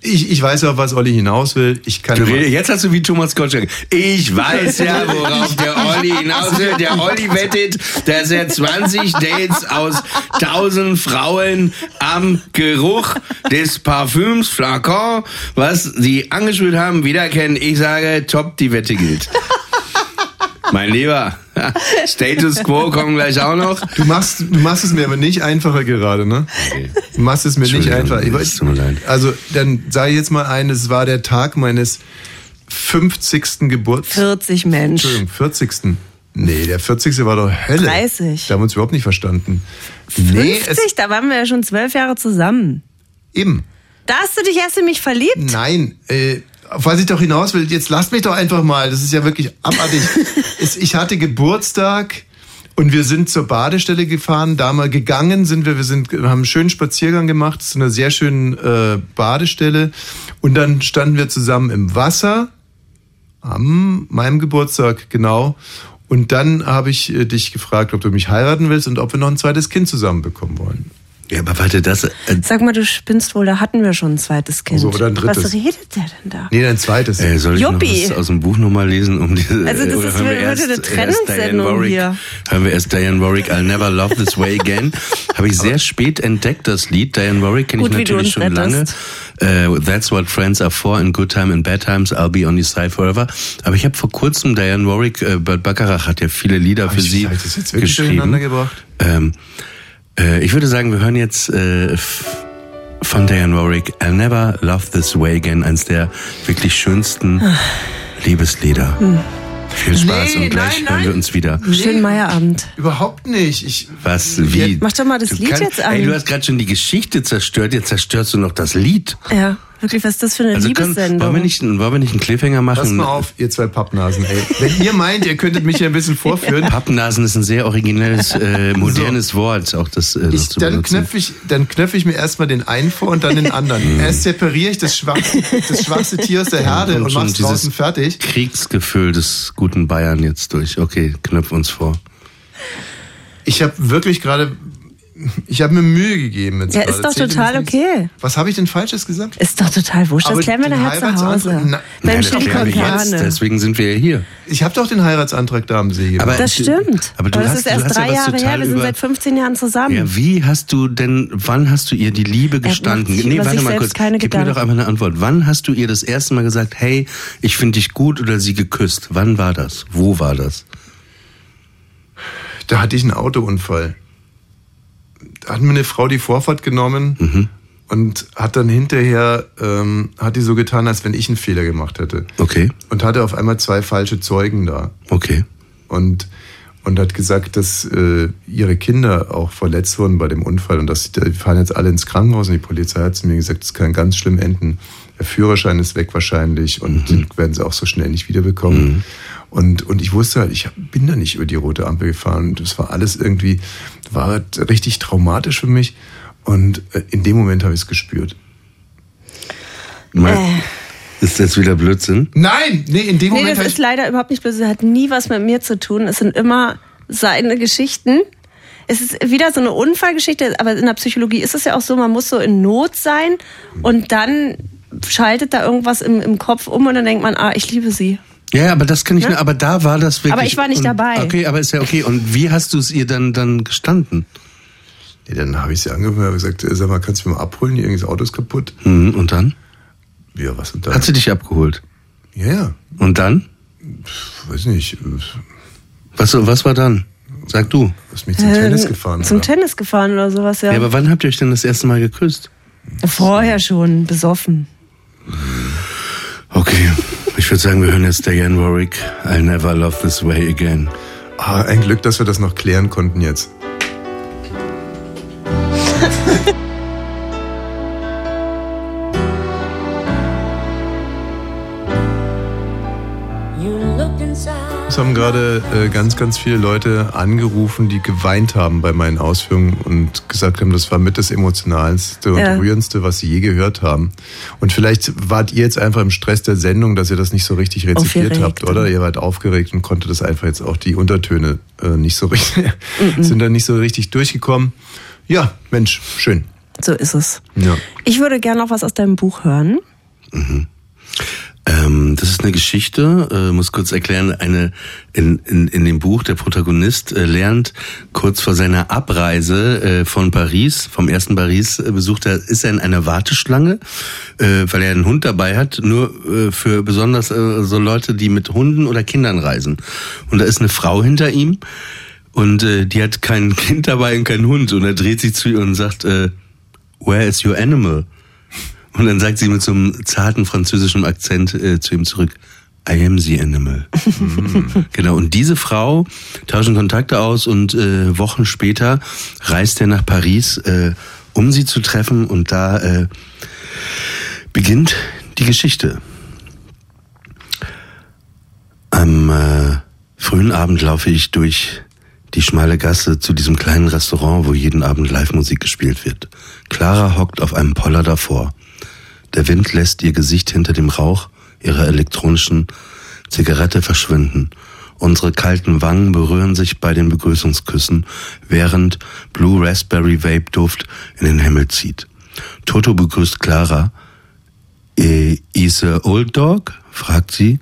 ich, ich weiß ja, was Olli hinaus will. Ich kann Du redest, jetzt hast du wie Thomas Gottschalk. Ich weiß ja, worauf der Olli hinaus will. Der Olli wettet, dass er 20 Dates aus 1000 Frauen am Geruch des Parfüms Flakon, was sie angeschwült haben, wiederkennen. Ich sage, top, die Wette gilt. Mein Lieber, Status Quo kommen gleich auch noch. Du machst, du machst es mir aber nicht einfacher gerade, ne? Du machst es mir nicht Entschuldigung, einfach. es tut mir leid. Also, dann sage ich jetzt mal ein, es war der Tag meines 50. Geburtstags. 40 Mensch. Entschuldigung, 40. Nee, der 40. war doch Hölle. 30. Da haben wir uns überhaupt nicht verstanden. Nee, 50, da waren wir ja schon zwölf Jahre zusammen. Eben. Da hast du dich erst in mich verliebt? Nein, äh, auf was ich doch hinaus will, jetzt lasst mich doch einfach mal, das ist ja wirklich abartig. ich hatte Geburtstag und wir sind zur Badestelle gefahren, da mal gegangen sind wir, wir sind, haben einen schönen Spaziergang gemacht zu einer sehr schönen äh, Badestelle und dann standen wir zusammen im Wasser am meinem Geburtstag, genau. Und dann habe ich äh, dich gefragt, ob du mich heiraten willst und ob wir noch ein zweites Kind zusammen bekommen wollen. Ja, aber warte, das. Äh, Sag mal, du spinnst wohl, da hatten wir schon ein zweites Kind. So, oder ein drittes. Was redet der denn da? Nee, ein zweites. Äh, soll ich Juppie. noch was aus dem Buch nochmal lesen? Um diese, Also das oder ist wir erst- eine Trennungssendung Diane Warwick, hier. Hören wir erst Diane Warwick, I'll Never Love This Way Again. Habe ich sehr spät entdeckt, das Lied. Diane Warwick kenne ich Gut, wie du natürlich schon lange. Äh, That's what friends are for, in good time and bad times, I'll be on your side forever. Aber ich habe vor kurzem Diane Warwick, äh, Bert Bacharach hat ja viele Lieder für ich- sie hab ich das jetzt wirklich geschrieben. durcheinander gebracht? Ähm, äh, ich würde sagen, wir hören jetzt äh, von Diane Warwick I'll Never Love This Way Again, eins der wirklich schönsten Liebeslieder. Hm. Viel Spaß Nee, und gleich nein, hören wir nein. uns wieder. Schönen Meierabend. Überhaupt nicht. Ich, Was? Wie? Mach doch mal das Du Lied kannst- jetzt an. Ey, du hast gerade schon die Geschichte zerstört, jetzt zerstörst du noch das Lied. Ja, wirklich, was ist das für eine Also können, Liebessendung? wollen, wir nicht, wollen wir nicht einen Cliffhanger Pass machen? mal auf, ihr zwei Pappnasen, ey. Wenn ihr meint, ihr könntet mich hier ein bisschen vorführen, Pappnasen ist ein sehr originelles, äh, modernes Wort, auch das äh, ich, zu dann knöpfe ich, dann knöpfe ich mir erstmal den einen vor und dann den anderen. Erst separiere ich das schwachste, das schwachste Tier aus der Herde kommt und schon mach's dieses draußen fertig. Kriegsgefühl des guten Bayern jetzt durch. Okay, knöpf uns vor. Ich habe wirklich gerade, ich habe mir Mühe gegeben. Jetzt ja, ist doch total okay. Was habe ich denn Falsches gesagt? Ist doch total wurscht. Aber Das klären wir nachher zu Hause. Na- Beim Carne. deswegen sind wir ja hier. Ich habe doch den Heiratsantrag da am See gemacht. Aber Das stimmt. aber du das hast- ist erst ja drei was Jahre her. Wir sind seit 15 Jahren zusammen. Ja, wie hast du denn, wann hast du ihr die Liebe gestanden? sich über sich selbst keine gib mir doch einmal eine Antwort. Wann hast du ihr das erste Mal gesagt, hey, ich finde dich gut oder sie geküsst? Wann war das? Wo war das? Da hatte ich einen Autounfall. Hat mir eine Frau die Vorfahrt genommen Mhm. und hat dann hinterher, ähm, hat die so getan, als wenn ich einen Fehler gemacht hätte. Okay, Und hatte auf einmal zwei falsche Zeugen da. okay. Und, und hat gesagt, dass äh, ihre Kinder auch verletzt wurden bei dem Unfall und dass sie, die fahren jetzt alle ins Krankenhaus und die Polizei hat zu mir gesagt, es kann ganz schlimm enden. Der Führerschein ist weg wahrscheinlich und den werden sie auch so schnell nicht wiederbekommen. Und, und ich wusste halt, ich bin da nicht über die rote Ampel gefahren. Und das war alles irgendwie, war halt richtig traumatisch für mich. Und äh, in dem Moment habe ich es gespürt. Mal, Ist jetzt wieder Blödsinn? Nein, nee, in dem Nee, Moment das ist leider überhaupt nicht böse. Das hat nie was mit mir zu tun. Es sind immer seine Geschichten. Es ist wieder so eine Unfallgeschichte, aber in der Psychologie ist es ja auch so, man muss so in Not sein und dann schaltet da irgendwas im, im Kopf um und dann denkt man, ah, ich liebe sie. Ja, aber das kann ich, Ja? nur, aber da war das wirklich. Aber ich war nicht und, dabei. Okay, aber ist ja okay. Und wie hast du es ihr dann, dann gestanden? Nee, dann habe ich sie angerufen und gesagt, äh, sag mal, kannst du mich mal abholen? Das Auto ist kaputt. Mhm, und dann? Ja, was und dann? Hat sie dich abgeholt? Ja, ja. Und dann? Weiß nicht. Was, was war dann? Sag du. Hast mich zum Tennis gefahren. Zum oder? Tennis gefahren oder sowas, ja. Ja, aber wann habt ihr euch denn das erste Mal geküsst? Vorher schon, besoffen. Okay, ich würde sagen, wir hören jetzt Diane Warwick. I'll never love this way again. Ah, ein Glück, dass wir das noch klären konnten jetzt. Es haben gerade äh, ganz, ganz viele Leute angerufen, die geweint haben bei meinen Ausführungen und gesagt haben, das war mit das Emotionalste und Ja. Rührendste, was sie je gehört haben. Und vielleicht wart ihr jetzt einfach im Stress der Sendung, dass ihr das nicht so richtig rezipiert Aufgeregt. habt, oder? Ihr wart aufgeregt und konntet das einfach jetzt auch die Untertöne äh, nicht so richtig, Mhm. sind da nicht so richtig durchgekommen. Ja, Mensch, schön. So ist es. Ja. Ich würde gerne noch was aus deinem Buch hören. Ähm, das ist eine Geschichte, äh, muss kurz erklären, eine in, in, in dem Buch, der Protagonist äh, lernt kurz vor seiner Abreise äh, von Paris, vom ersten Paris äh, besucht er, ist er in einer Warteschlange, äh, weil er einen Hund dabei hat, nur äh, für besonders so Leute, die mit Hunden oder Kindern reisen. Und da ist eine Frau hinter ihm und die hat kein Kind dabei und keinen Hund und er dreht sich zu ihr und sagt, Where is your animal? Und dann sagt sie mit so einem zarten französischen Akzent äh, zu ihm zurück, I am the animal. genau, und diese Frau tauschen Kontakte aus und äh, Wochen später reist er nach Paris, äh, um sie zu treffen und da äh, beginnt die Geschichte. Am äh, frühen Abend laufe ich durch die schmale Gasse zu diesem kleinen Restaurant, wo jeden Abend Live-Musik gespielt wird. Clara hockt auf einem Poller davor. Der Wind lässt ihr Gesicht hinter dem Rauch ihrer elektronischen Zigarette verschwinden Unsere kalten Wangen berühren sich bei den Begrüßungsküssen, während Blue Raspberry Vape Duft in den Himmel zieht. Toto begrüßt Clara. "Eh, Is a old dog? fragt sie.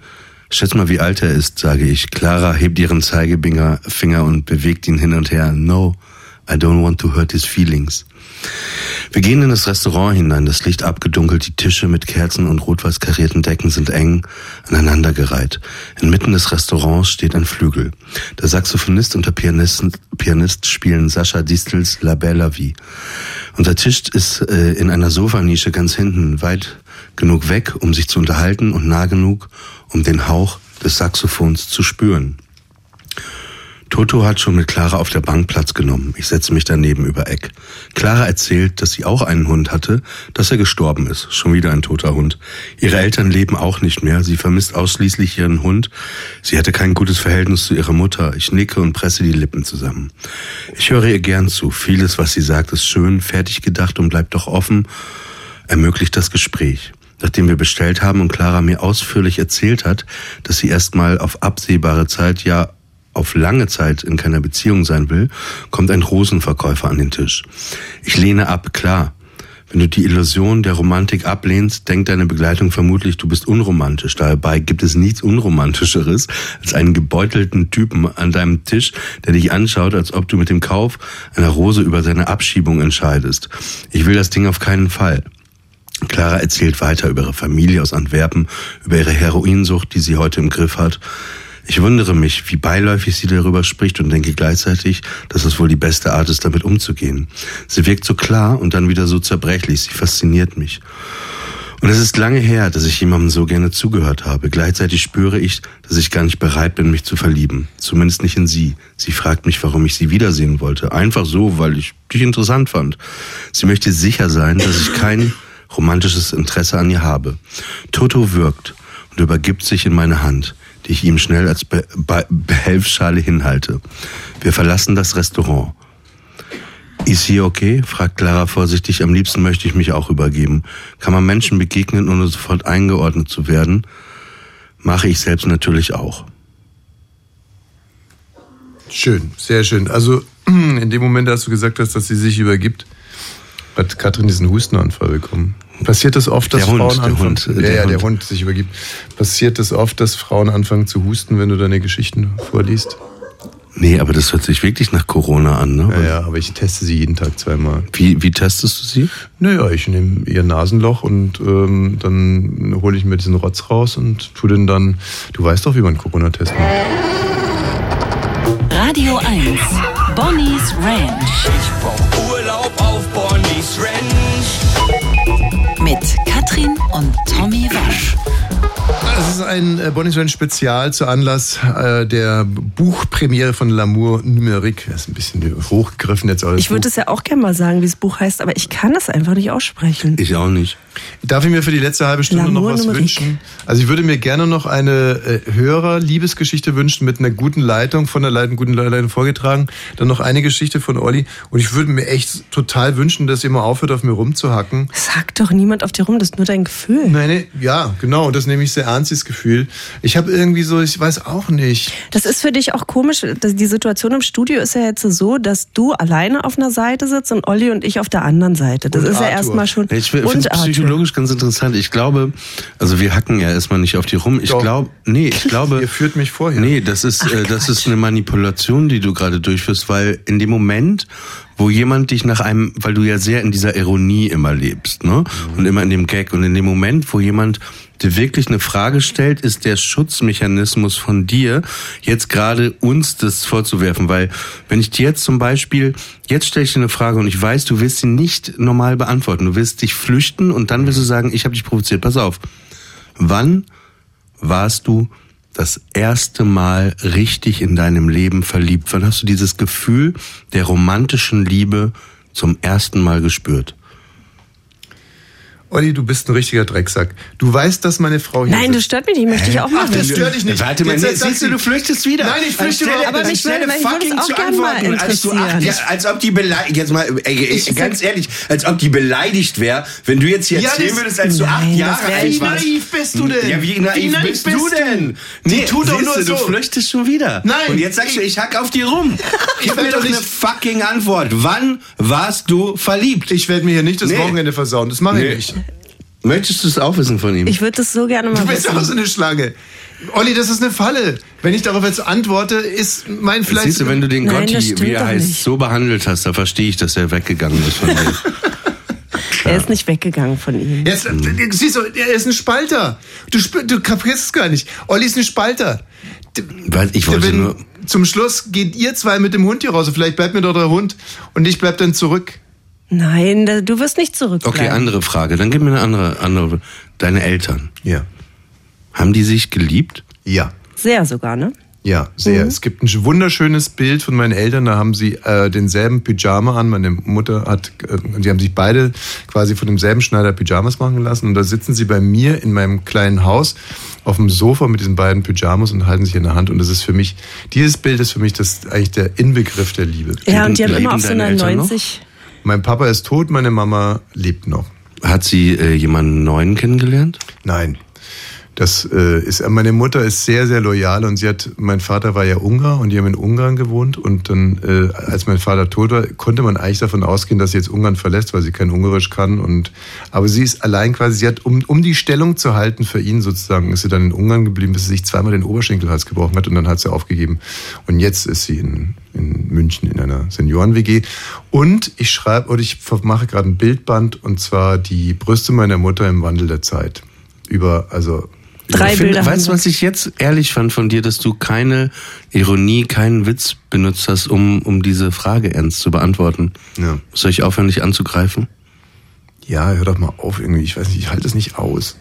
Schätz mal, wie alt er ist, sage ich. Clara hebt ihren Zeigefinger Finger und bewegt ihn hin und her. No, I don't want to hurt his feelings. Wir gehen in das Restaurant hinein, das Licht abgedunkelt, die Tische mit Kerzen und rot-weiß karierten Decken sind eng aneinandergereiht. Inmitten des Restaurants steht ein Flügel. Der Saxophonist und der Pianist, Pianist spielen Sascha Distels La Bella Vie. Unser Tisch ist äh, in einer Sofanische ganz hinten, weit genug weg, um sich zu unterhalten und nah genug, um den Hauch des Saxophons zu spüren. Toto hat schon mit Clara auf der Bank Platz genommen. Ich setze mich daneben über Eck. Clara erzählt, dass sie auch einen Hund hatte, dass er gestorben ist. Schon wieder ein toter Hund. Ihre Eltern leben auch nicht mehr. Sie vermisst ausschließlich ihren Hund. Sie hatte kein gutes Verhältnis zu ihrer Mutter. Ich nicke und presse die Lippen zusammen. Ich höre ihr gern zu. Vieles, was sie sagt, ist schön, fertig gedacht und bleibt doch offen, ermöglicht das Gespräch. Nachdem wir bestellt haben und Clara mir ausführlich erzählt hat, dass sie erstmal auf absehbare Zeit, ja auf lange Zeit in keiner Beziehung sein will, kommt ein Rosenverkäufer an den Tisch. Ich lehne ab, klar. Wenn du die Illusion der Romantik ablehnst, denkt deine Begleitung vermutlich, du bist unromantisch. Dabei gibt es nichts Unromantischeres als einen gebeutelten Typen an deinem Tisch, der dich anschaut, als ob du mit dem Kauf einer Rose über seine Abschiebung entscheidest. Ich will das Ding auf keinen Fall. Clara erzählt weiter über ihre Familie aus Antwerpen, über ihre Heroinsucht, die sie heute im Griff hat. Ich wundere mich, wie beiläufig sie darüber spricht und denke gleichzeitig, dass es wohl die beste Art ist, damit umzugehen. Sie wirkt so klar und dann wieder so zerbrechlich. Sie fasziniert mich. Und es ist lange her, dass ich jemandem so gerne zugehört habe. Gleichzeitig spüre ich, dass ich gar nicht bereit bin, mich zu verlieben. Zumindest nicht in sie. Sie fragt mich, warum ich sie wiedersehen wollte. Einfach so, weil ich dich interessant fand. Sie möchte sicher sein, dass ich kein romantisches Interesse an ihr habe. Toto wirkt und übergibt sich in meine Hand die ich ihm schnell als Be Be Behelfsschale hinhalte. Wir verlassen das Restaurant. Ist hier okay? fragt Clara vorsichtig. Am liebsten möchte ich mich auch übergeben. Kann man Menschen begegnen, ohne sofort eingeordnet zu werden? Mache ich selbst natürlich auch. Schön, sehr schön. Also in dem Moment, als du gesagt hast, dass sie sich übergibt, hat Katrin diesen Hustenanfall bekommen. Passiert das oft, dass Der Hund, Frauen der anfangen, Hund, zu, der ja, ja, der Hund. Hund sich übergibt. Passiert das oft, dass Frauen anfangen zu husten, wenn du deine Geschichten vorliest? Nee, aber das hört sich wirklich nach Corona an, ne? Ja, ja, aber ich teste sie jeden Tag zweimal. Wie, wie testest du sie? Naja, ich nehme ihr Nasenloch und ähm, dann hole ich mir diesen Rotz raus und tu den dann. Du weißt doch, wie man Corona-Test macht. Radio 1. Bonnie's Ranch. Ich brauch Urlaub auf Bonnie's Ranch. Mit Katrin und Tommy Wasch. Das ist ein äh, Bonnie's Ranch Spezial zu Anlass äh, der Buchpremiere von L'amour numérique. Das ist ein bisschen hochgegriffen jetzt. Das Ich würde es ja auch gerne mal sagen, wie das Buch heißt, aber ich kann es einfach nicht aussprechen. Ich auch nicht. Darf ich mir für die letzte halbe Stunde noch was numérique. wünschen? Also ich würde mir gerne noch eine äh, Hörer-Liebesgeschichte wünschen mit einer guten Leitung, von der Leitung, guten Leitung vorgetragen. Dann noch eine Geschichte von Olli. Und ich würde mir echt total wünschen, dass ihr mal aufhört, auf mir rumzuhacken. Sagt doch niemand auf dir rum, das ist nur dein Gefühl. Nein, nee, ja, genau. Und das nehme ich sehr ernst, dieses Gefühl. Ich habe irgendwie so, ich weiß auch nicht. Das ist für dich auch komisch. Die Situation im Studio ist ja jetzt so, dass du alleine auf einer Seite sitzt und Olli und ich auf der anderen Seite. Das Und ist ja Arthur. erstmal schon. Ich finde es psychologisch ganz interessant. Ich glaube, also wir hacken ja erstmal nicht auf die rum. Ich glaube, nee, ich glaube. Ihr führt mich vorher. Nee, das ist, äh, das ist eine Manipulation, die du gerade durchführst, weil in dem Moment, wo jemand dich nach einem, weil du ja sehr in dieser Ironie immer lebst, ne? Und immer in dem Gag. Und in dem Moment, wo jemand dir wirklich eine Frage stellt, ist der Schutzmechanismus von dir, jetzt gerade uns das vorzuwerfen. Weil wenn ich dir jetzt zum Beispiel, jetzt stelle ich dir eine Frage und ich weiß, du wirst sie nicht normal beantworten. Du wirst dich flüchten und dann wirst du sagen, ich habe dich provoziert. Pass auf. Wann warst du das erste Mal richtig in deinem Leben verliebt? Wann hast du dieses Gefühl der romantischen Liebe zum ersten Mal gespürt? Olli, du bist ein richtiger Drecksack. Du weißt, dass meine Frau hier Nein, das sitzt. stört mich nicht. Möchte ich auch Ach, machen. das stört dich nicht. Warte mal, Jetzt nee, sagst siehst du, du flüchtest wieder. Nein, ich flüchte Anstelle- überhaupt Aber mich würde- fucking auch zu gern mal antworten, als du acht interessieren. Jahre, als ob die beleidigt, jetzt mal, ey, ey, ganz ehrlich, als ob die beleidigt wäre, wenn du jetzt hier Ja, erzählen das- würdest, als du acht das Jahre alt ich warst. Wie naiv bist du denn? Ja, wie naiv, Wie naiv bist, bist du denn? Die tut doch nur so. Du flüchtest schon wieder. Nein. Und jetzt sagst du, ich hack auf die rum. Gib werd mir doch eine fucking Antwort. Wann warst du verliebt? Ich werde mir hier nicht das Nee. Wochenende versauen. Das mache ich Nee. nicht. Möchtest du es auch wissen von ihm? Ich würde das so gerne mal Du bist wissen. auch so eine Schlange. Olli, das ist eine Falle. Wenn ich darauf jetzt antworte, ist mein vielleicht... Siehst du, wenn du den Nein, das Gotti, stimmt wie er doch heißt, nicht. so behandelt hast, da verstehe ich, dass er weggegangen ist von dir. Er ist nicht weggegangen von ihm. Jetzt, äh, siehst du, er ist ein Spalter. Du, du kapierst es gar nicht. Olli ist ein Spalter. Weil ich wollte Wenn- nur... Zum Schluss geht ihr zwei mit dem Hund hier raus. Vielleicht bleibt mir doch der Hund und ich bleib dann zurück. Nein, da- du wirst nicht zurückbleiben. Okay, andere Frage. Dann gib mir eine andere, andere. Deine Eltern, Ja. haben die sich geliebt? Ja. Sehr sogar, ne? Ja, sehr. Mhm. Es gibt ein wunderschönes Bild von meinen Eltern. Da haben sie äh, denselben Pyjama an. Meine Mutter hat, äh, die haben sich beide quasi von demselben Schneider Pyjamas machen lassen. Und da sitzen sie bei mir in meinem kleinen Haus auf dem Sofa mit diesen beiden Pyjamas und halten sich in der Hand. Und das ist für mich, dieses Bild ist für mich das eigentlich der Inbegriff der Liebe. Ja, und die haben immer auf so deine einer Eltern noch? 90. Mein Papa ist tot, meine Mama lebt noch. Hat sie äh, jemanden neuen kennengelernt? Nein. Das äh, ist, meine Mutter ist sehr, sehr loyal und sie hat, mein Vater war ja Ungar und die haben in Ungarn gewohnt und dann, äh, als mein Vater tot war, konnte man eigentlich davon ausgehen, dass sie jetzt Ungarn verlässt, weil sie kein Ungarisch kann und, aber sie ist allein quasi, sie hat, um, um die Stellung zu halten für ihn sozusagen, ist sie dann in Ungarn geblieben, bis sie sich zweimal den Oberschenkelhals gebrochen hat und dann hat sie aufgegeben. Und jetzt ist sie in, in München in einer Senioren-WG und ich schreibe, oder ich mache gerade ein Bildband und zwar die Brüste meiner Mutter im Wandel der Zeit. Über, also, Drei ich finde, Bilder Weißt du, was ich jetzt ehrlich fand von dir, dass du keine Ironie, keinen Witz benutzt hast, um, um diese Frage ernst zu beantworten? Ja. Soll ich aufhören, dich anzugreifen? Ja, hör doch mal auf irgendwie. Ich weiß nicht, ich halte es nicht aus.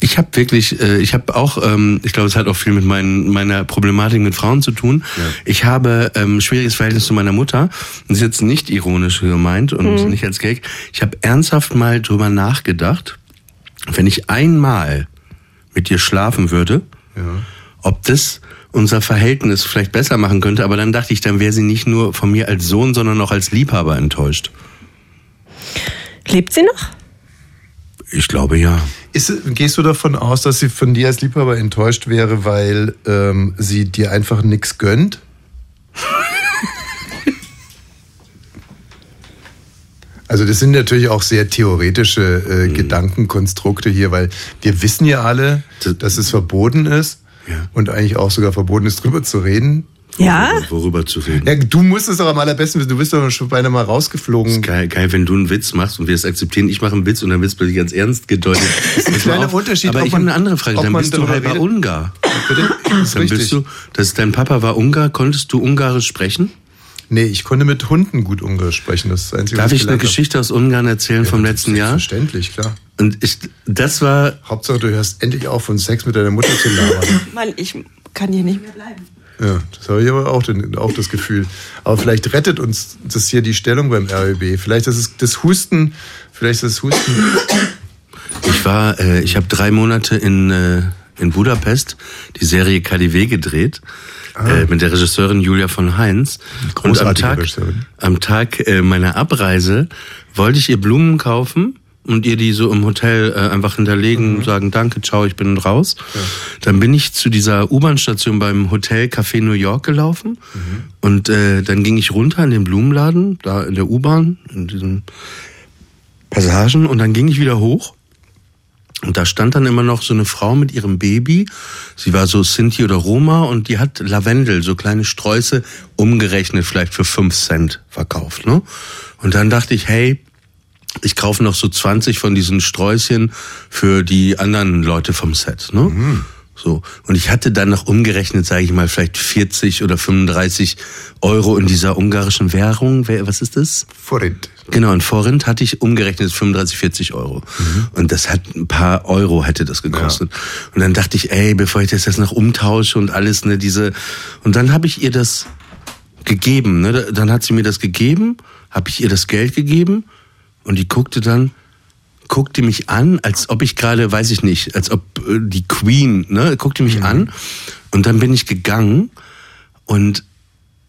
Ich habe wirklich, äh, ich habe auch, ähm, ich glaube, es hat auch viel mit mein, meiner Problematik mit Frauen zu tun. Ich habe ähm, schwieriges Verhältnis zu meiner Mutter. Das ist jetzt nicht ironisch gemeint und nicht als Gag. Ich habe ernsthaft mal drüber nachgedacht, wenn ich einmal mit dir schlafen würde, ob das unser Verhältnis vielleicht besser machen könnte. Aber dann dachte ich, dann wäre sie nicht nur von mir als Sohn, sondern auch als Liebhaber enttäuscht. Lebt sie noch? Ich glaube ja. Ist, gehst du davon aus, dass sie von dir als Liebhaber enttäuscht wäre, weil ähm, sie dir einfach nichts gönnt? Also das sind natürlich auch sehr theoretische äh, Gedankenkonstrukte hier, weil wir wissen ja alle, dass es verboten ist und eigentlich auch sogar verboten ist, drüber zu reden. Ja? Worüber zu reden. Ja, du musst es doch am allerbesten wissen. Du bist doch schon beinahe mal rausgeflogen. Geil, geil, wenn du einen Witz machst und wir es akzeptieren. Ich mache einen Witz und dann wird es plötzlich ganz ernst gedeutet. Das ist ein kleiner. Unterschied, Aber ob ich habe man- eine andere Frage. ob Dann man bist du halber redet. Ungar. Bitte? Das ist Dann richtig. bist du, dass dein Papa war Ungar. Konntest du Ungarisch sprechen? Nee, ich konnte mit Hunden gut Ungarisch sprechen. Das ist das Einzige, Darf was ich eine. Geschichte aus Ungarn erzählen vom letzten Jahr? Selbstverständlich, klar. Und ich, das war, Hauptsache, du hörst endlich auf, von Sex mit deiner Mutter zu labern. Mann, ich kann hier nicht mehr bleiben. Ja, das habe ich aber auch, den, auch das Gefühl. Aber vielleicht rettet uns das hier die Stellung beim RÖB. Vielleicht ist es das Husten, vielleicht ist das Husten. ich war, äh, ich habe drei Monate in, äh, in Budapest die Serie KDW gedreht. Äh, mit der Regisseurin Julia von Heinz. Und am Tag, am Tag äh, meiner Abreise wollte ich ihr Blumen kaufen und ihr die so im Hotel äh, einfach hinterlegen, sagen Danke, ciao, ich bin raus. Dann bin ich zu dieser U-Bahn-Station beim Hotel Café New York gelaufen und äh, dann ging ich runter in den Blumenladen, da in der U-Bahn, in diesen Passagen und dann ging ich wieder hoch und da stand dann immer noch so eine Frau mit ihrem Baby. Sie war so Sinti oder Roma und die hat Lavendel, so kleine Sträuße, umgerechnet vielleicht für fünf Cent verkauft. Ne? Und dann dachte ich, hey, ich kaufe noch so 20 von diesen Sträußchen für die anderen Leute vom Set. Ne? So. Und ich hatte dann noch umgerechnet, sage ich mal, vielleicht 40 oder 35 Euro in dieser ungarischen Währung. Was ist das? Forint. Genau, in Forint hatte ich umgerechnet 35, 40 Euro. Und das hat ein paar Euro hätte das gekostet. Und dann dachte ich, ey, bevor ich das jetzt noch umtausche und alles, ne, diese. Und dann habe ich ihr das gegeben, ne? Dann hat sie mir das gegeben, habe ich ihr das Geld gegeben und die guckte dann, guckt die mich an, als ob ich gerade, weiß ich nicht, als ob äh, die Queen, ne, guckt die mich an und dann bin ich gegangen und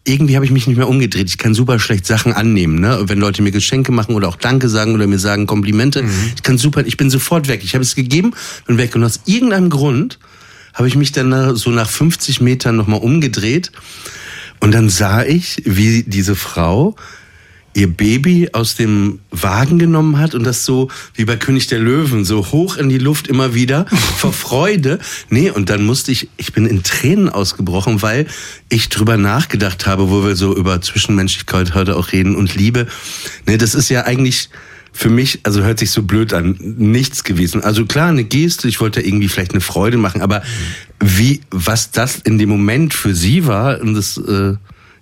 irgendwie habe ich mich nicht mehr umgedreht. Ich kann super schlecht Sachen annehmen, ne? Wenn Leute mir Geschenke machen oder auch Danke sagen oder mir sagen Komplimente, ich kann super, ich bin sofort weg. Ich habe es gegeben und weg. Und aus irgendeinem Grund habe ich mich dann so nach 50 Metern nochmal umgedreht und dann sah ich, wie diese Frau ihr Baby aus dem Wagen genommen hat und das so wie bei König der Löwen so hoch in die Luft immer wieder vor Freude. Nee, und dann musste ich, ich bin in Tränen ausgebrochen, weil ich drüber nachgedacht habe, wo wir so über Zwischenmenschlichkeit heute auch reden und Liebe. Nee, das ist ja eigentlich für mich, also hört sich so blöd an, nichts gewesen. Also klar, eine Geste, ich wollte irgendwie vielleicht eine Freude machen, aber wie, was das in dem Moment für sie war, und das, äh,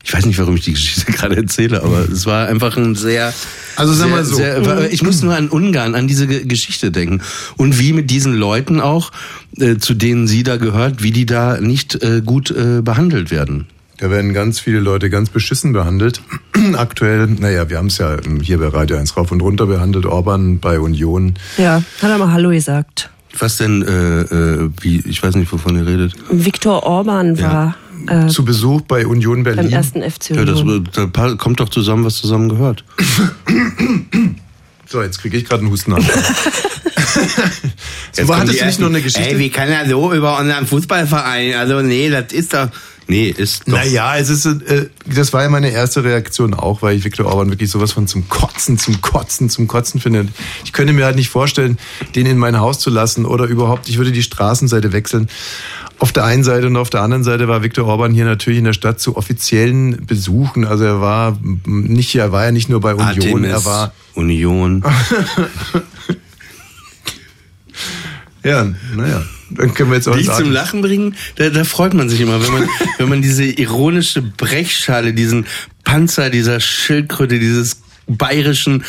ich weiß nicht, warum ich die Geschichte gerade erzähle, aber es war einfach ein sehr. Also sag mal so. Sehr, war- ich muss nur an Ungarn, an diese Ge- Geschichte denken. Und wie mit diesen Leuten auch, äh, zu denen sie da gehört, wie die da nicht äh, gut äh, behandelt werden. Da werden ganz viele Leute ganz beschissen behandelt. Aktuell, naja, wir haben es ja hier bei Radio 1 rauf und runter behandelt. Orban bei Union. Ja, hat er mal Hallo gesagt. Was denn, äh, äh, wie, ich weiß nicht, wovon ihr redet. Viktor Orban war äh, Zu Besuch bei Union beim Berlin. ersten FC Ja, das, Union. da kommt doch zusammen, was zusammen gehört. So, jetzt kriege ich gerade einen Husten. Jetzt so, kommen hattest du nicht noch eine Geschichte? Ey, wie kann er so über unseren Fußballverein? Also, nee, das ist doch. Nee, ist doch. Naja, es ist, äh, das war ja meine erste Reaktion auch, weil ich Viktor Orban wirklich sowas von zum Kotzen, zum Kotzen, zum Kotzen finde. Ich könnte mir halt nicht vorstellen, den in mein Haus zu lassen oder überhaupt, ich würde die Straßenseite wechseln. Auf der einen Seite und auf der anderen Seite war Viktor Orban hier natürlich in der Stadt zu offiziellen Besuchen. Also er war nicht, er war ja nicht nur bei Union, Artemis, er war Union. ja, naja, dann können wir jetzt auch Dich sagen. zum Lachen bringen, da, da freut man sich immer, wenn man, wenn man diese ironische Brechschale, diesen Panzer dieser Schildkröte, dieses bayerischen,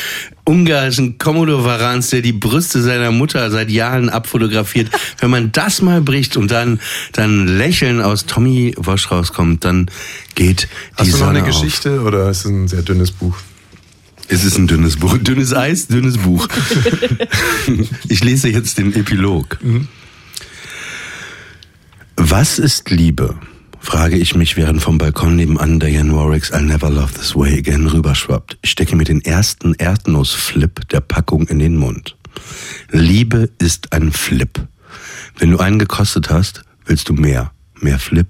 ungarischen Komodo-Varans, der die Brüste seiner Mutter seit Jahren abfotografiert, wenn man das mal bricht und dann, dann Lächeln aus Tommy Wosch rauskommt, dann geht die Hast du noch Sonne eine Geschichte oder ist es ein sehr dünnes Buch? auf. Es ist ein dünnes Buch. Dünnes Eis, dünnes Buch. ich lese jetzt den Epilog. Was ist Liebe? frage ich mich, während vom Balkon nebenan Diane Warwicks I'll Never Love This Way Again rüberschwappt. Ich stecke mir den ersten Erdnussflip der Packung in den Mund. Liebe ist ein Flip. Wenn du einen gekostet hast, willst du mehr. Mehr Flip,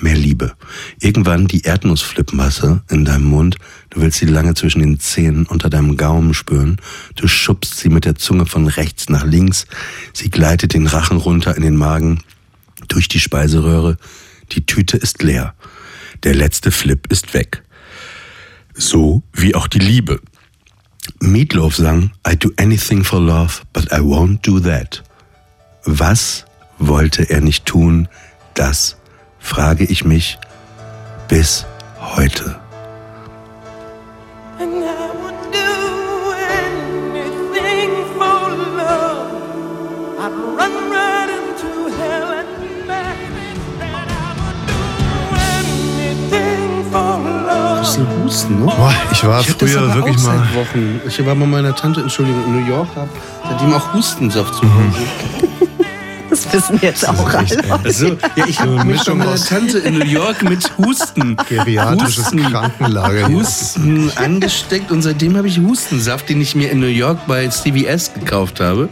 mehr Liebe. Irgendwann die Erdnussflipmasse in deinem Mund. Du willst sie lange zwischen den Zähnen unter deinem Gaumen spüren. Du schubst sie mit der Zunge von rechts nach links. Sie gleitet den Rachen runter in den Magen, durch die Speiseröhre. Die Tüte ist leer. Der letzte Flip ist weg. So wie auch die Liebe. Meatloaf sang, I do anything for love, but I won't do that. Was wollte er nicht tun? Das frage ich mich bis heute. Das ein Husten, ne? Boah, ich war ich das früher aber wirklich auch mal- Seit Wochen. Ich war bei meiner Tante, Entschuldigung, in New York, hab seitdem auch Hustensaft zu Hause. Das wissen jetzt auch alle. Also, ja, ich habe eine mich bei Mischung meiner aus- Tante in New York mit Husten, Geriatrisches Husten, Krankenlager. Husten angesteckt und seitdem habe ich Hustensaft, den ich mir in New York bei CVS gekauft habe.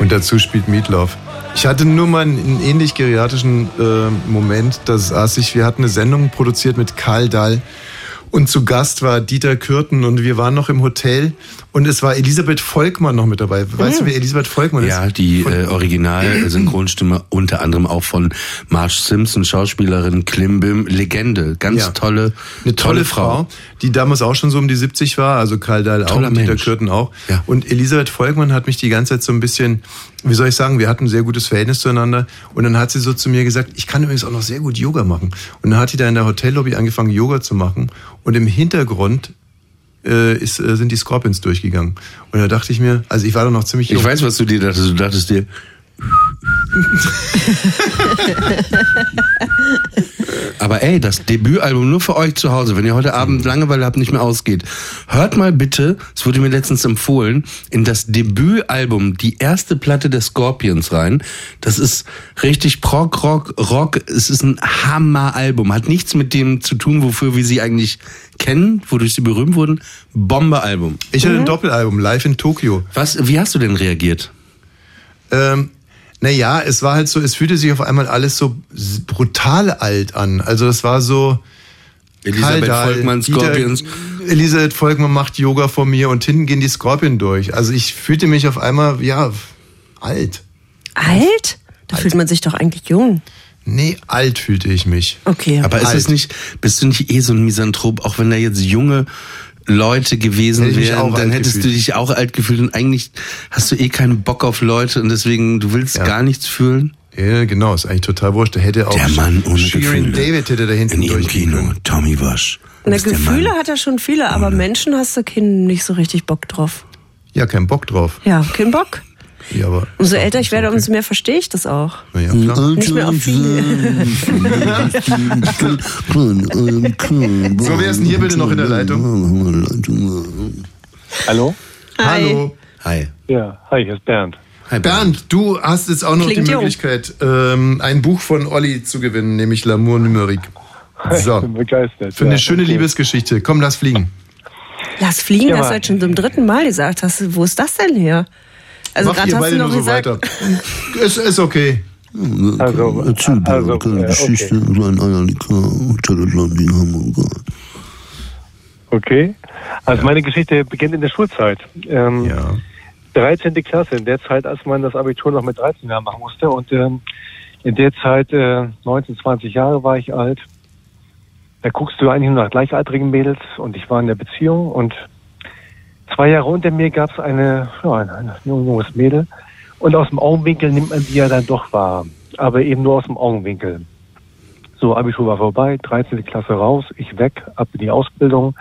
Und dazu spielt Meatloaf. Ich hatte nur mal einen ähnlich geriatrischen äh, Moment. Da saß ich, wir hatten eine Sendung produziert mit Karl Dahl. Und zu Gast war Dieter Kürten und wir waren noch im Hotel und es war Elisabeth Volkmann noch mit dabei. Weißt du, wer Elisabeth Volkmann ist? Ja, die äh, Original-Synchronstimme unter anderem auch von Marge Simpson, Schauspielerin Klimbim, Legende. Ganz Ja. tolle, Eine tolle, Frau, die damals auch schon so um die 70 war, also Karl Dahl auch Toller und Dieter. Kürten auch. Ja. Und Elisabeth Volkmann hat mich die ganze Zeit so ein bisschen, wie soll ich sagen, wir hatten ein sehr gutes Verhältnis zueinander. Und dann hat sie so zu mir gesagt, ich kann übrigens auch noch sehr gut Yoga machen. Und dann hat die da in der Hotellobby angefangen, Yoga zu machen. Und im Hintergrund äh, ist, äh, sind die Scorpions durchgegangen. Und da dachte ich mir, also ich war da noch ziemlich Ich jung. weiß, was du dir dachtest. Du dachtest dir, Aber ey, das Debütalbum nur für euch zu Hause, wenn ihr heute Abend Langeweile habt, nicht mehr ausgeht. Hört mal bitte, es wurde mir letztens empfohlen, in das Debütalbum, die erste Platte der Scorpions rein. Das ist richtig Prog, Rock, Rock. Es ist ein Hammeralbum. Hat nichts mit dem zu tun, wofür wir sie eigentlich kennen, wodurch sie berühmt wurden. Bombealbum. Ich hatte ein Doppelalbum, live in Tokio. Was, wie hast du denn reagiert? Ähm, naja, es war halt so, es fühlte sich auf einmal alles so brutal alt an. Also es war so. Elisabeth Kaldal, Volkmann, Dieter- Scorpions. Elisabeth Volkmann macht Yoga vor mir und hinten gehen die Scorpion durch. Also ich fühlte mich auf einmal, ja, alt. Alt? Da fühlt man sich doch eigentlich jung. Nee, alt fühlte ich mich. Okay. Aber ist Alt. es nicht, bist du nicht eh so ein Misanthrop, auch wenn da jetzt junge Leute gewesen wären, dann hättest du gefühlt. dich auch alt gefühlt und eigentlich hast du eh keinen Bock auf Leute und deswegen, du willst Ja. gar nichts fühlen? Ja, genau, ist eigentlich total wurscht. Der hätte auch Der Mann ohne Gefühle. David hätte da hinten In ihrem Kino. Tommy Wasch. Na, Gefühle hat er schon viele, aber Menschen hast du keinen nicht so richtig Bock drauf. Ja, kein Bock drauf. Ja, kein Bock. Ja, aber Umso älter ich werde, umso mehr verstehe ich das auch. na ja, klar. Nicht mehr auf viele. So, wer ist denn hier bitte noch in der Leitung? Hallo? Hallo. Hi. Ja, hi, hier ist Bernd. Hi, Bernd, du hast jetzt auch noch Klingt die. Möglichkeit, ähm, ein Buch von Olli zu gewinnen, nämlich L'amour numérique. Ich So, bin begeistert. für eine ja, schöne okay. Liebesgeschichte. Komm, lass fliegen. Lass fliegen, Ja, hast du jetzt schon zum dritten Mal gesagt. Hast, du- wo ist das denn her? Also Macht gerade ihr hast beide du nur noch so gesagt, weiter. Es ist okay. Also, Erzähl mir also, eine kleine äh, Geschichte, okay. ein Eierlikör, Atlantik, Hamburg. okay. Also meine Geschichte beginnt in der Schulzeit. Ähm, Ja. 13. Klasse, in der Zeit, als man das Abitur noch mit 13 Jahren machen musste. Und ähm, in der Zeit, äh, 19, 20 Jahre war ich alt. Da guckst du eigentlich nur nach gleichaltrigen Mädels und ich war in der Beziehung und zwei Jahre unter mir gab es eine, ja, ein, junges Mädel und aus dem Augenwinkel nimmt man die ja dann doch wahr, aber eben nur aus dem Augenwinkel. So, Abitur war vorbei, 13. Klasse raus, ich weg, ab in die Ausbildung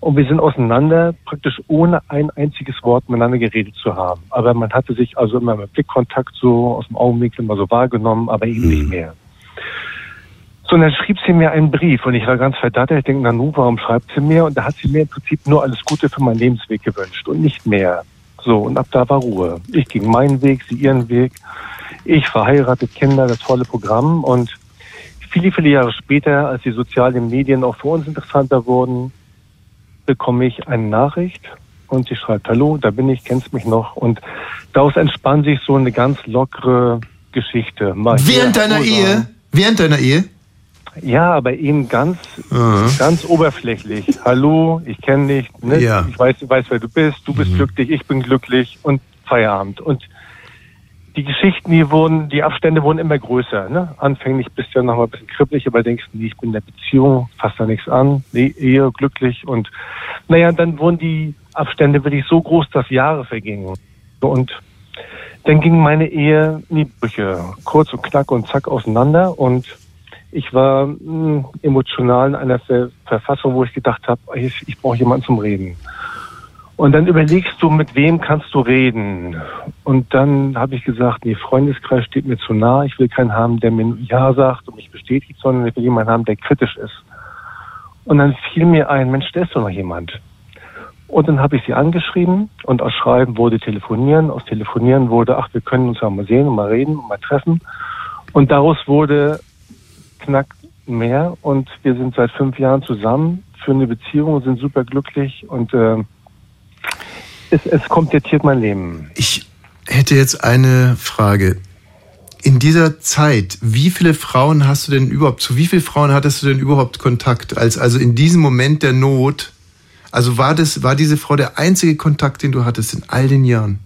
und wir sind auseinander, praktisch ohne ein einziges Wort miteinander geredet zu haben. Aber man hatte sich also immer mit Blickkontakt so aus dem Augenwinkel immer so wahrgenommen, aber eben nicht mehr. So, und dann schrieb sie mir einen Brief und ich war ganz verdattert. Ich denke, Nanu, warum schreibt sie mir? Und da hat sie mir im Prinzip nur alles Gute für meinen Lebensweg gewünscht und nicht mehr. So, und ab da war Ruhe. Ich ging meinen Weg, sie ihren Weg. Ich verheiratet, Kinder, das volle Programm. Und viele, viele Jahre später, als die sozialen Medien auch für uns interessanter wurden, bekomme ich eine Nachricht und sie schreibt, hallo, da bin ich, kennst mich noch. Und daraus entspann sich so eine ganz lockere Geschichte. Mal Während deiner Ehe? Während deiner Ehe? Ja, aber eben ganz, Aha. ganz oberflächlich. Hallo, ich kenne dich, ne? Ja. ich weiß, weiß, wer du bist, du bist glücklich, ich bin glücklich und Feierabend. Und die Geschichten, die wurden, die Abstände wurden immer größer. Ne? Anfänglich bist du ja noch mal ein bisschen kribbelig, aber denkst, nee, ich bin in der Beziehung, fasst da nichts an, nee, Ehe, glücklich. Und naja, dann wurden die Abstände wirklich so groß, dass Jahre vergingen. Und dann ging meine Ehe in die Brüche. Kurz und knack und zack auseinander. Und ich war mh, emotional in einer Ver Verfassung, wo ich gedacht habe, ich, ich brauche jemanden zum Reden. Und dann überlegst du, mit wem kannst du reden? Und dann habe ich gesagt, nee, Freundeskreis steht mir zu nah. Ich will keinen haben, der mir Ja sagt und mich bestätigt, sondern ich will jemanden haben, der kritisch ist. Und dann fiel mir ein, Mensch, da ist doch noch jemand. Und dann habe ich sie angeschrieben und aus Schreiben wurde telefonieren, aus Telefonieren wurde, ach, wir können uns ja mal sehen und mal reden und mal treffen. Und daraus wurde knack mehr und wir sind seit fünf Jahren zusammen für eine Beziehung sind super glücklich und äh, es, es komplettiert mein Leben. Ich hätte jetzt eine Frage. In dieser Zeit, wie viele Frauen hast du denn überhaupt, zu wie vielen Frauen hattest du denn überhaupt Kontakt? Als, also in diesem Moment der Not, also war das, war diese Frau der einzige Kontakt, den du hattest in all den Jahren?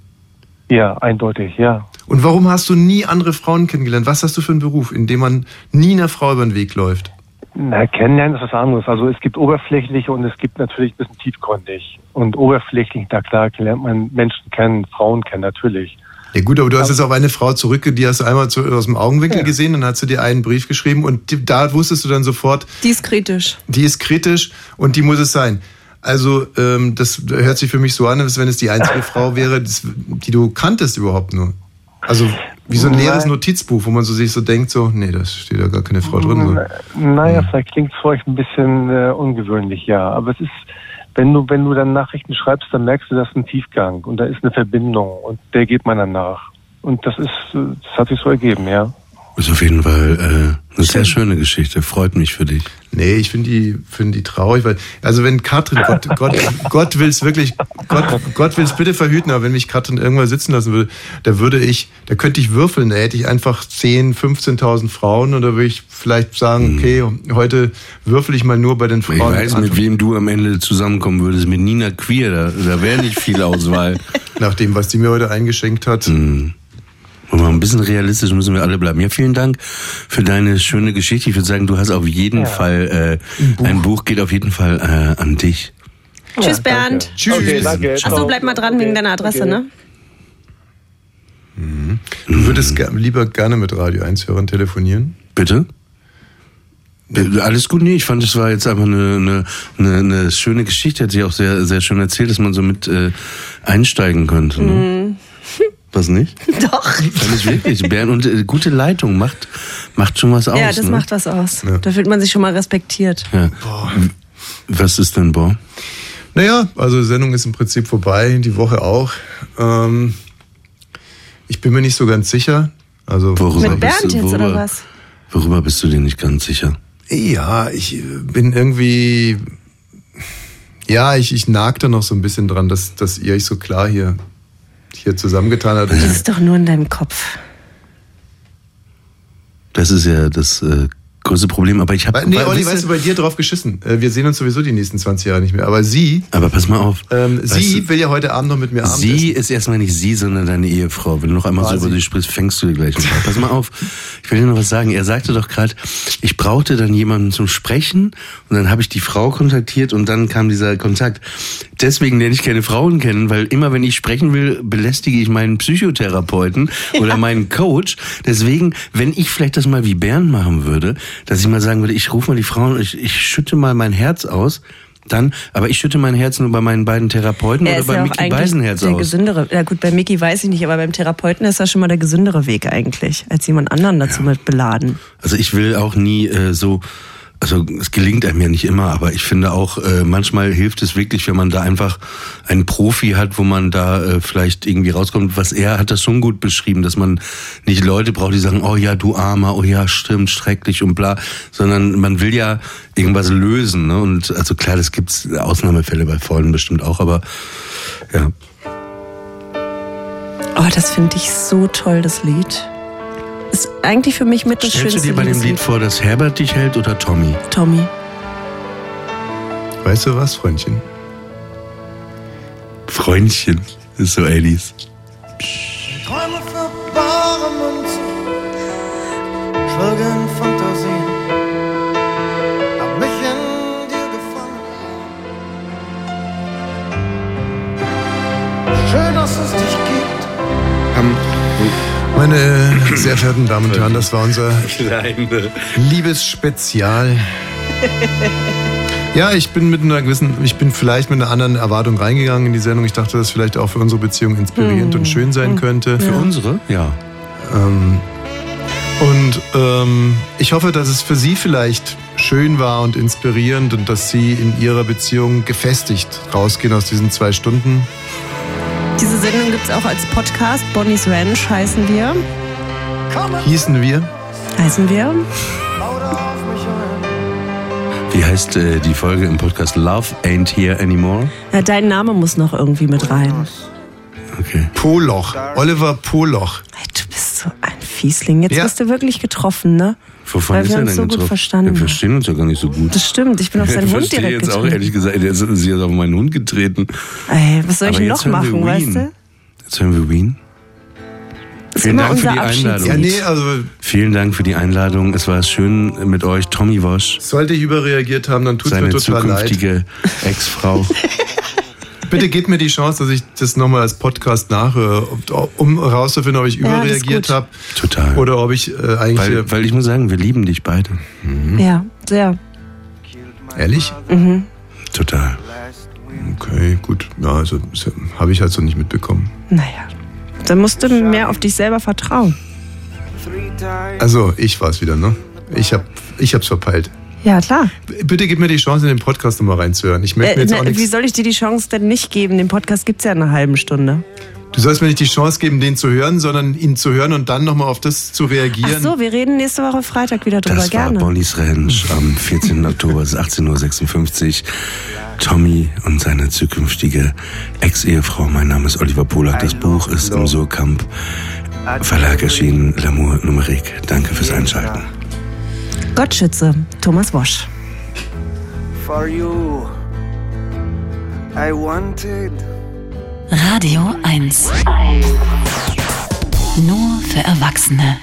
Ja, eindeutig, ja. Und warum hast du nie andere Frauen kennengelernt? Was hast du für einen Beruf, in dem man nie einer Frau über den Weg läuft? Na, kennenlernen ist was anderes. Also es gibt oberflächliche und es gibt natürlich ein bisschen tiefgründig. Und oberflächlich, na klar, lernt man Menschen kennen, Frauen kennen, natürlich. Ja gut, aber du hast jetzt auf eine Frau zurück, die hast du einmal zu, aus dem Augenwinkel gesehen, dann hat sie dir einen Brief geschrieben und die, da wusstest du dann sofort, Die ist kritisch. die ist kritisch und die muss es sein. Also ähm, das hört sich für mich so an, als wenn es die einzige Frau wäre, die du kanntest überhaupt nur. Also Wie so ein leeres. Notizbuch, wo man so sich so denkt, so, nee, da steht da gar keine Frau drin. So. Naja, vielleicht klingt es für euch ein bisschen äh, ungewöhnlich, ja. Aber es ist, wenn du, wenn du dann Nachrichten schreibst, dann merkst du, das ist ein Tiefgang und da ist eine Verbindung und der geht man dann nach. Und das ist, äh, das hat sich so ergeben, ja. Ist auf jeden Fall äh, eine sehr schöne Geschichte. Freut mich für dich. Nee, ich finde die, finde die traurig, weil, also wenn Katrin, Gott, Gott, Gott will es wirklich, Gott, Gott will es bitte verhüten, aber wenn mich Katrin irgendwann sitzen lassen würde, da würde ich, da könnte ich würfeln, da hätte ich einfach 10, 15.000 Frauen und da würde ich vielleicht sagen, okay, heute würfel ich mal nur bei den Hm. Ich Frauen. weiß, mit wem du am Ende zusammenkommen würdest. Mit Nina Queer, da, da wäre nicht viel Auswahl. Nach dem, was die mir heute eingeschenkt hat. Mhm. Und mal ein bisschen realistisch müssen wir alle bleiben. Ja, vielen Dank für deine schöne Geschichte. Ich würde sagen, du hast auf jeden Ja. Fall äh, ein Buch geht auf jeden Fall äh, an dich. Tschüss, Bernd. Tschüss. Okay, danke. Achso, bleib mal dran wegen deiner Adresse, ne? Du würdest ge lieber gerne mit Radio 1 Hörern telefonieren? Bitte? Äh, Alles gut, nee, ich fand, es war jetzt einfach eine, eine, eine, eine schöne Geschichte, hat sie auch sehr, sehr schön erzählt, dass man so mit äh, einsteigen könnte. Ne? Was nicht? Doch. Fand ich wirklich. Bernd, und äh, gute Leitung macht, macht schon was aus. ja, das ne? macht was aus. Ja. Da fühlt man sich schon mal respektiert. Ja. Was ist denn, Boah? Naja, also die Sendung ist im Prinzip vorbei, die Woche auch. Ähm, ich bin mir nicht so ganz sicher. Also Worüber Mit Bernd bist du, jetzt oder worüber, was? Worüber bist du dir nicht ganz sicher? Ja, ich äh, bin irgendwie. Ja, ich, ich nag da noch so ein bisschen dran, dass, dass ihr euch so klar hier, hier zusammengetan habt. Das ist doch nur in deinem Kopf. Das ist ja das äh, größte Problem. Aber ich habe. Nee, Olli, weißt du, bei dir drauf geschissen. Äh, Wir sehen uns sowieso die nächsten 20 Jahre nicht mehr. Aber sie, aber pass mal auf. ähm, sie du- will ja heute Abend noch mit mir Abendessen. Sie ist erstmal nicht sie, sondern deine Ehefrau. Wenn du noch einmal so Quasi. über sie sprichst, fängst du dir gleich. Pass mal auf. Ich will dir noch was sagen. Er sagte doch gerade, ich brauchte dann jemanden zum Sprechen und dann habe ich die Frau kontaktiert und dann kam dieser Kontakt. Deswegen lerne ich keine Frauen kennen, weil immer wenn ich sprechen will, belästige ich meinen Psychotherapeuten oder meinen Coach. Deswegen, wenn ich vielleicht das mal wie Bernd machen würde, dass ich mal sagen würde, ich rufe mal die Frauen, ich, ich schütte mal mein Herz aus, dann, aber ich schütte mein Herz nur bei meinen beiden Therapeuten Er oder bei ja Mickey Beisenherz der aus. gesündere. Ja gut, bei Mickey weiß ich nicht, aber beim Therapeuten ist das schon mal der gesündere Weg eigentlich, als jemand anderen dazu mit beladen. Also ich will auch nie äh, so, also es gelingt einem ja nicht immer, aber ich finde auch, äh, manchmal hilft es wirklich, wenn man da einfach einen Profi hat, wo man da äh, vielleicht irgendwie rauskommt. Was er hat das schon gut beschrieben, dass man nicht Leute braucht, die sagen, oh ja, du Armer, oh ja, stimmt, schrecklich und bla, sondern man will ja irgendwas lösen. Ne? Und also klar, das gibt's Ausnahmefälle bei Freunden bestimmt auch, aber ja. Oh, das finde ich so toll, das Lied. Ist eigentlich für mich mit das Stellst du schönste dir bei dem. Lied vor, dass Herbert dich hält oder Tommy? Tommy. Weißt du was, Freundchen? Freundchen, ist so 80s. Träume für bare Münzen, schwelgen Fantasien. Hab mich in dir gefangen. Schön, dass es dich gibt. Meine sehr verehrten Damen und Herren, das war unser Kleine. Liebesspezial. Ja, ich bin mit einer gewissen, ich bin vielleicht mit einer anderen Erwartung reingegangen in die Sendung. Ich dachte, dass vielleicht auch für unsere Beziehung inspirierend und schön sein könnte. Für unsere? Ja. Ähm, und ähm, ich hoffe, dass es für Sie vielleicht schön war und inspirierend und dass Sie in Ihrer Beziehung gefestigt rausgehen aus diesen zwei Stunden. Sendung gibt es auch als Podcast. Bonnie's Ranch heißen wir. Hießen wir? Heißen wir? Wie heißt äh, die Folge im Podcast Love Ain't Here Anymore? Ja, dein Name muss noch irgendwie mit rein. Okay. Poloch. Oliver Poloch. Hey, du bist so ein Fiesling. Jetzt Ja. wirst du wirklich getroffen, ne? Wovon Weil ist wir er uns denn so gut drauf? verstanden. Wir verstehen uns ja gar nicht so gut. Das stimmt, ich bin auf ich seinen Hund verstehe direkt jetzt auch getreten. ehrlich gesagt, jetzt Sie jetzt auf meinen Hund getreten. Ey, was soll ich Aber denn jetzt noch machen, weißt du? Jetzt hören wir Wien. Ist Vielen Dank für die. Einladung. Ja, nee, also Vielen Dank für die Einladung. Es war schön mit euch, Tommy Wosch, sollte ich überreagiert haben, dann tut es seine mir total leid. zukünftige Ex-Frau. Bitte gebt mir die Chance, dass ich das nochmal als Podcast nachhöre, um herauszufinden, ob ich Ja, überreagiert habe Total. oder ob ich äh, eigentlich... Weil, weil ich muss sagen, wir lieben dich beide. Ja, sehr. ehrlich? Mhm. Total. Okay, gut. Ja, also habe ich halt so nicht mitbekommen. Naja, dann musst du mehr auf dich selber vertrauen. Also, ich war's wieder, ne? Ich hab, ich hab's verpeilt. Ja, klar. Bitte gib mir die Chance, in den Podcast nochmal reinzuhören. Ich möchte mir Äh, jetzt na, auch wie nichts. soll ich dir die Chance denn nicht geben? Den Podcast gibt's ja in einer halben Stunde. Du sollst mir nicht die Chance geben, den zu hören, sondern ihn zu hören und dann nochmal auf das zu reagieren. Ach so, wir reden nächste Woche Freitag wieder drüber. Das war Gerne. Bonnie's Ranch am 14. Oktober, es ist 18.56 Uhr. Tommy und seine zukünftige Ex-Ehefrau. Mein Name ist Oliver Polak. Das Buch ist im Surkamp Verlag erschienen, L'amour Numerique. Danke fürs Einschalten. Gott schütze, Thomas Wosch. For you, I wanted. Radio 1. Nur für Erwachsene.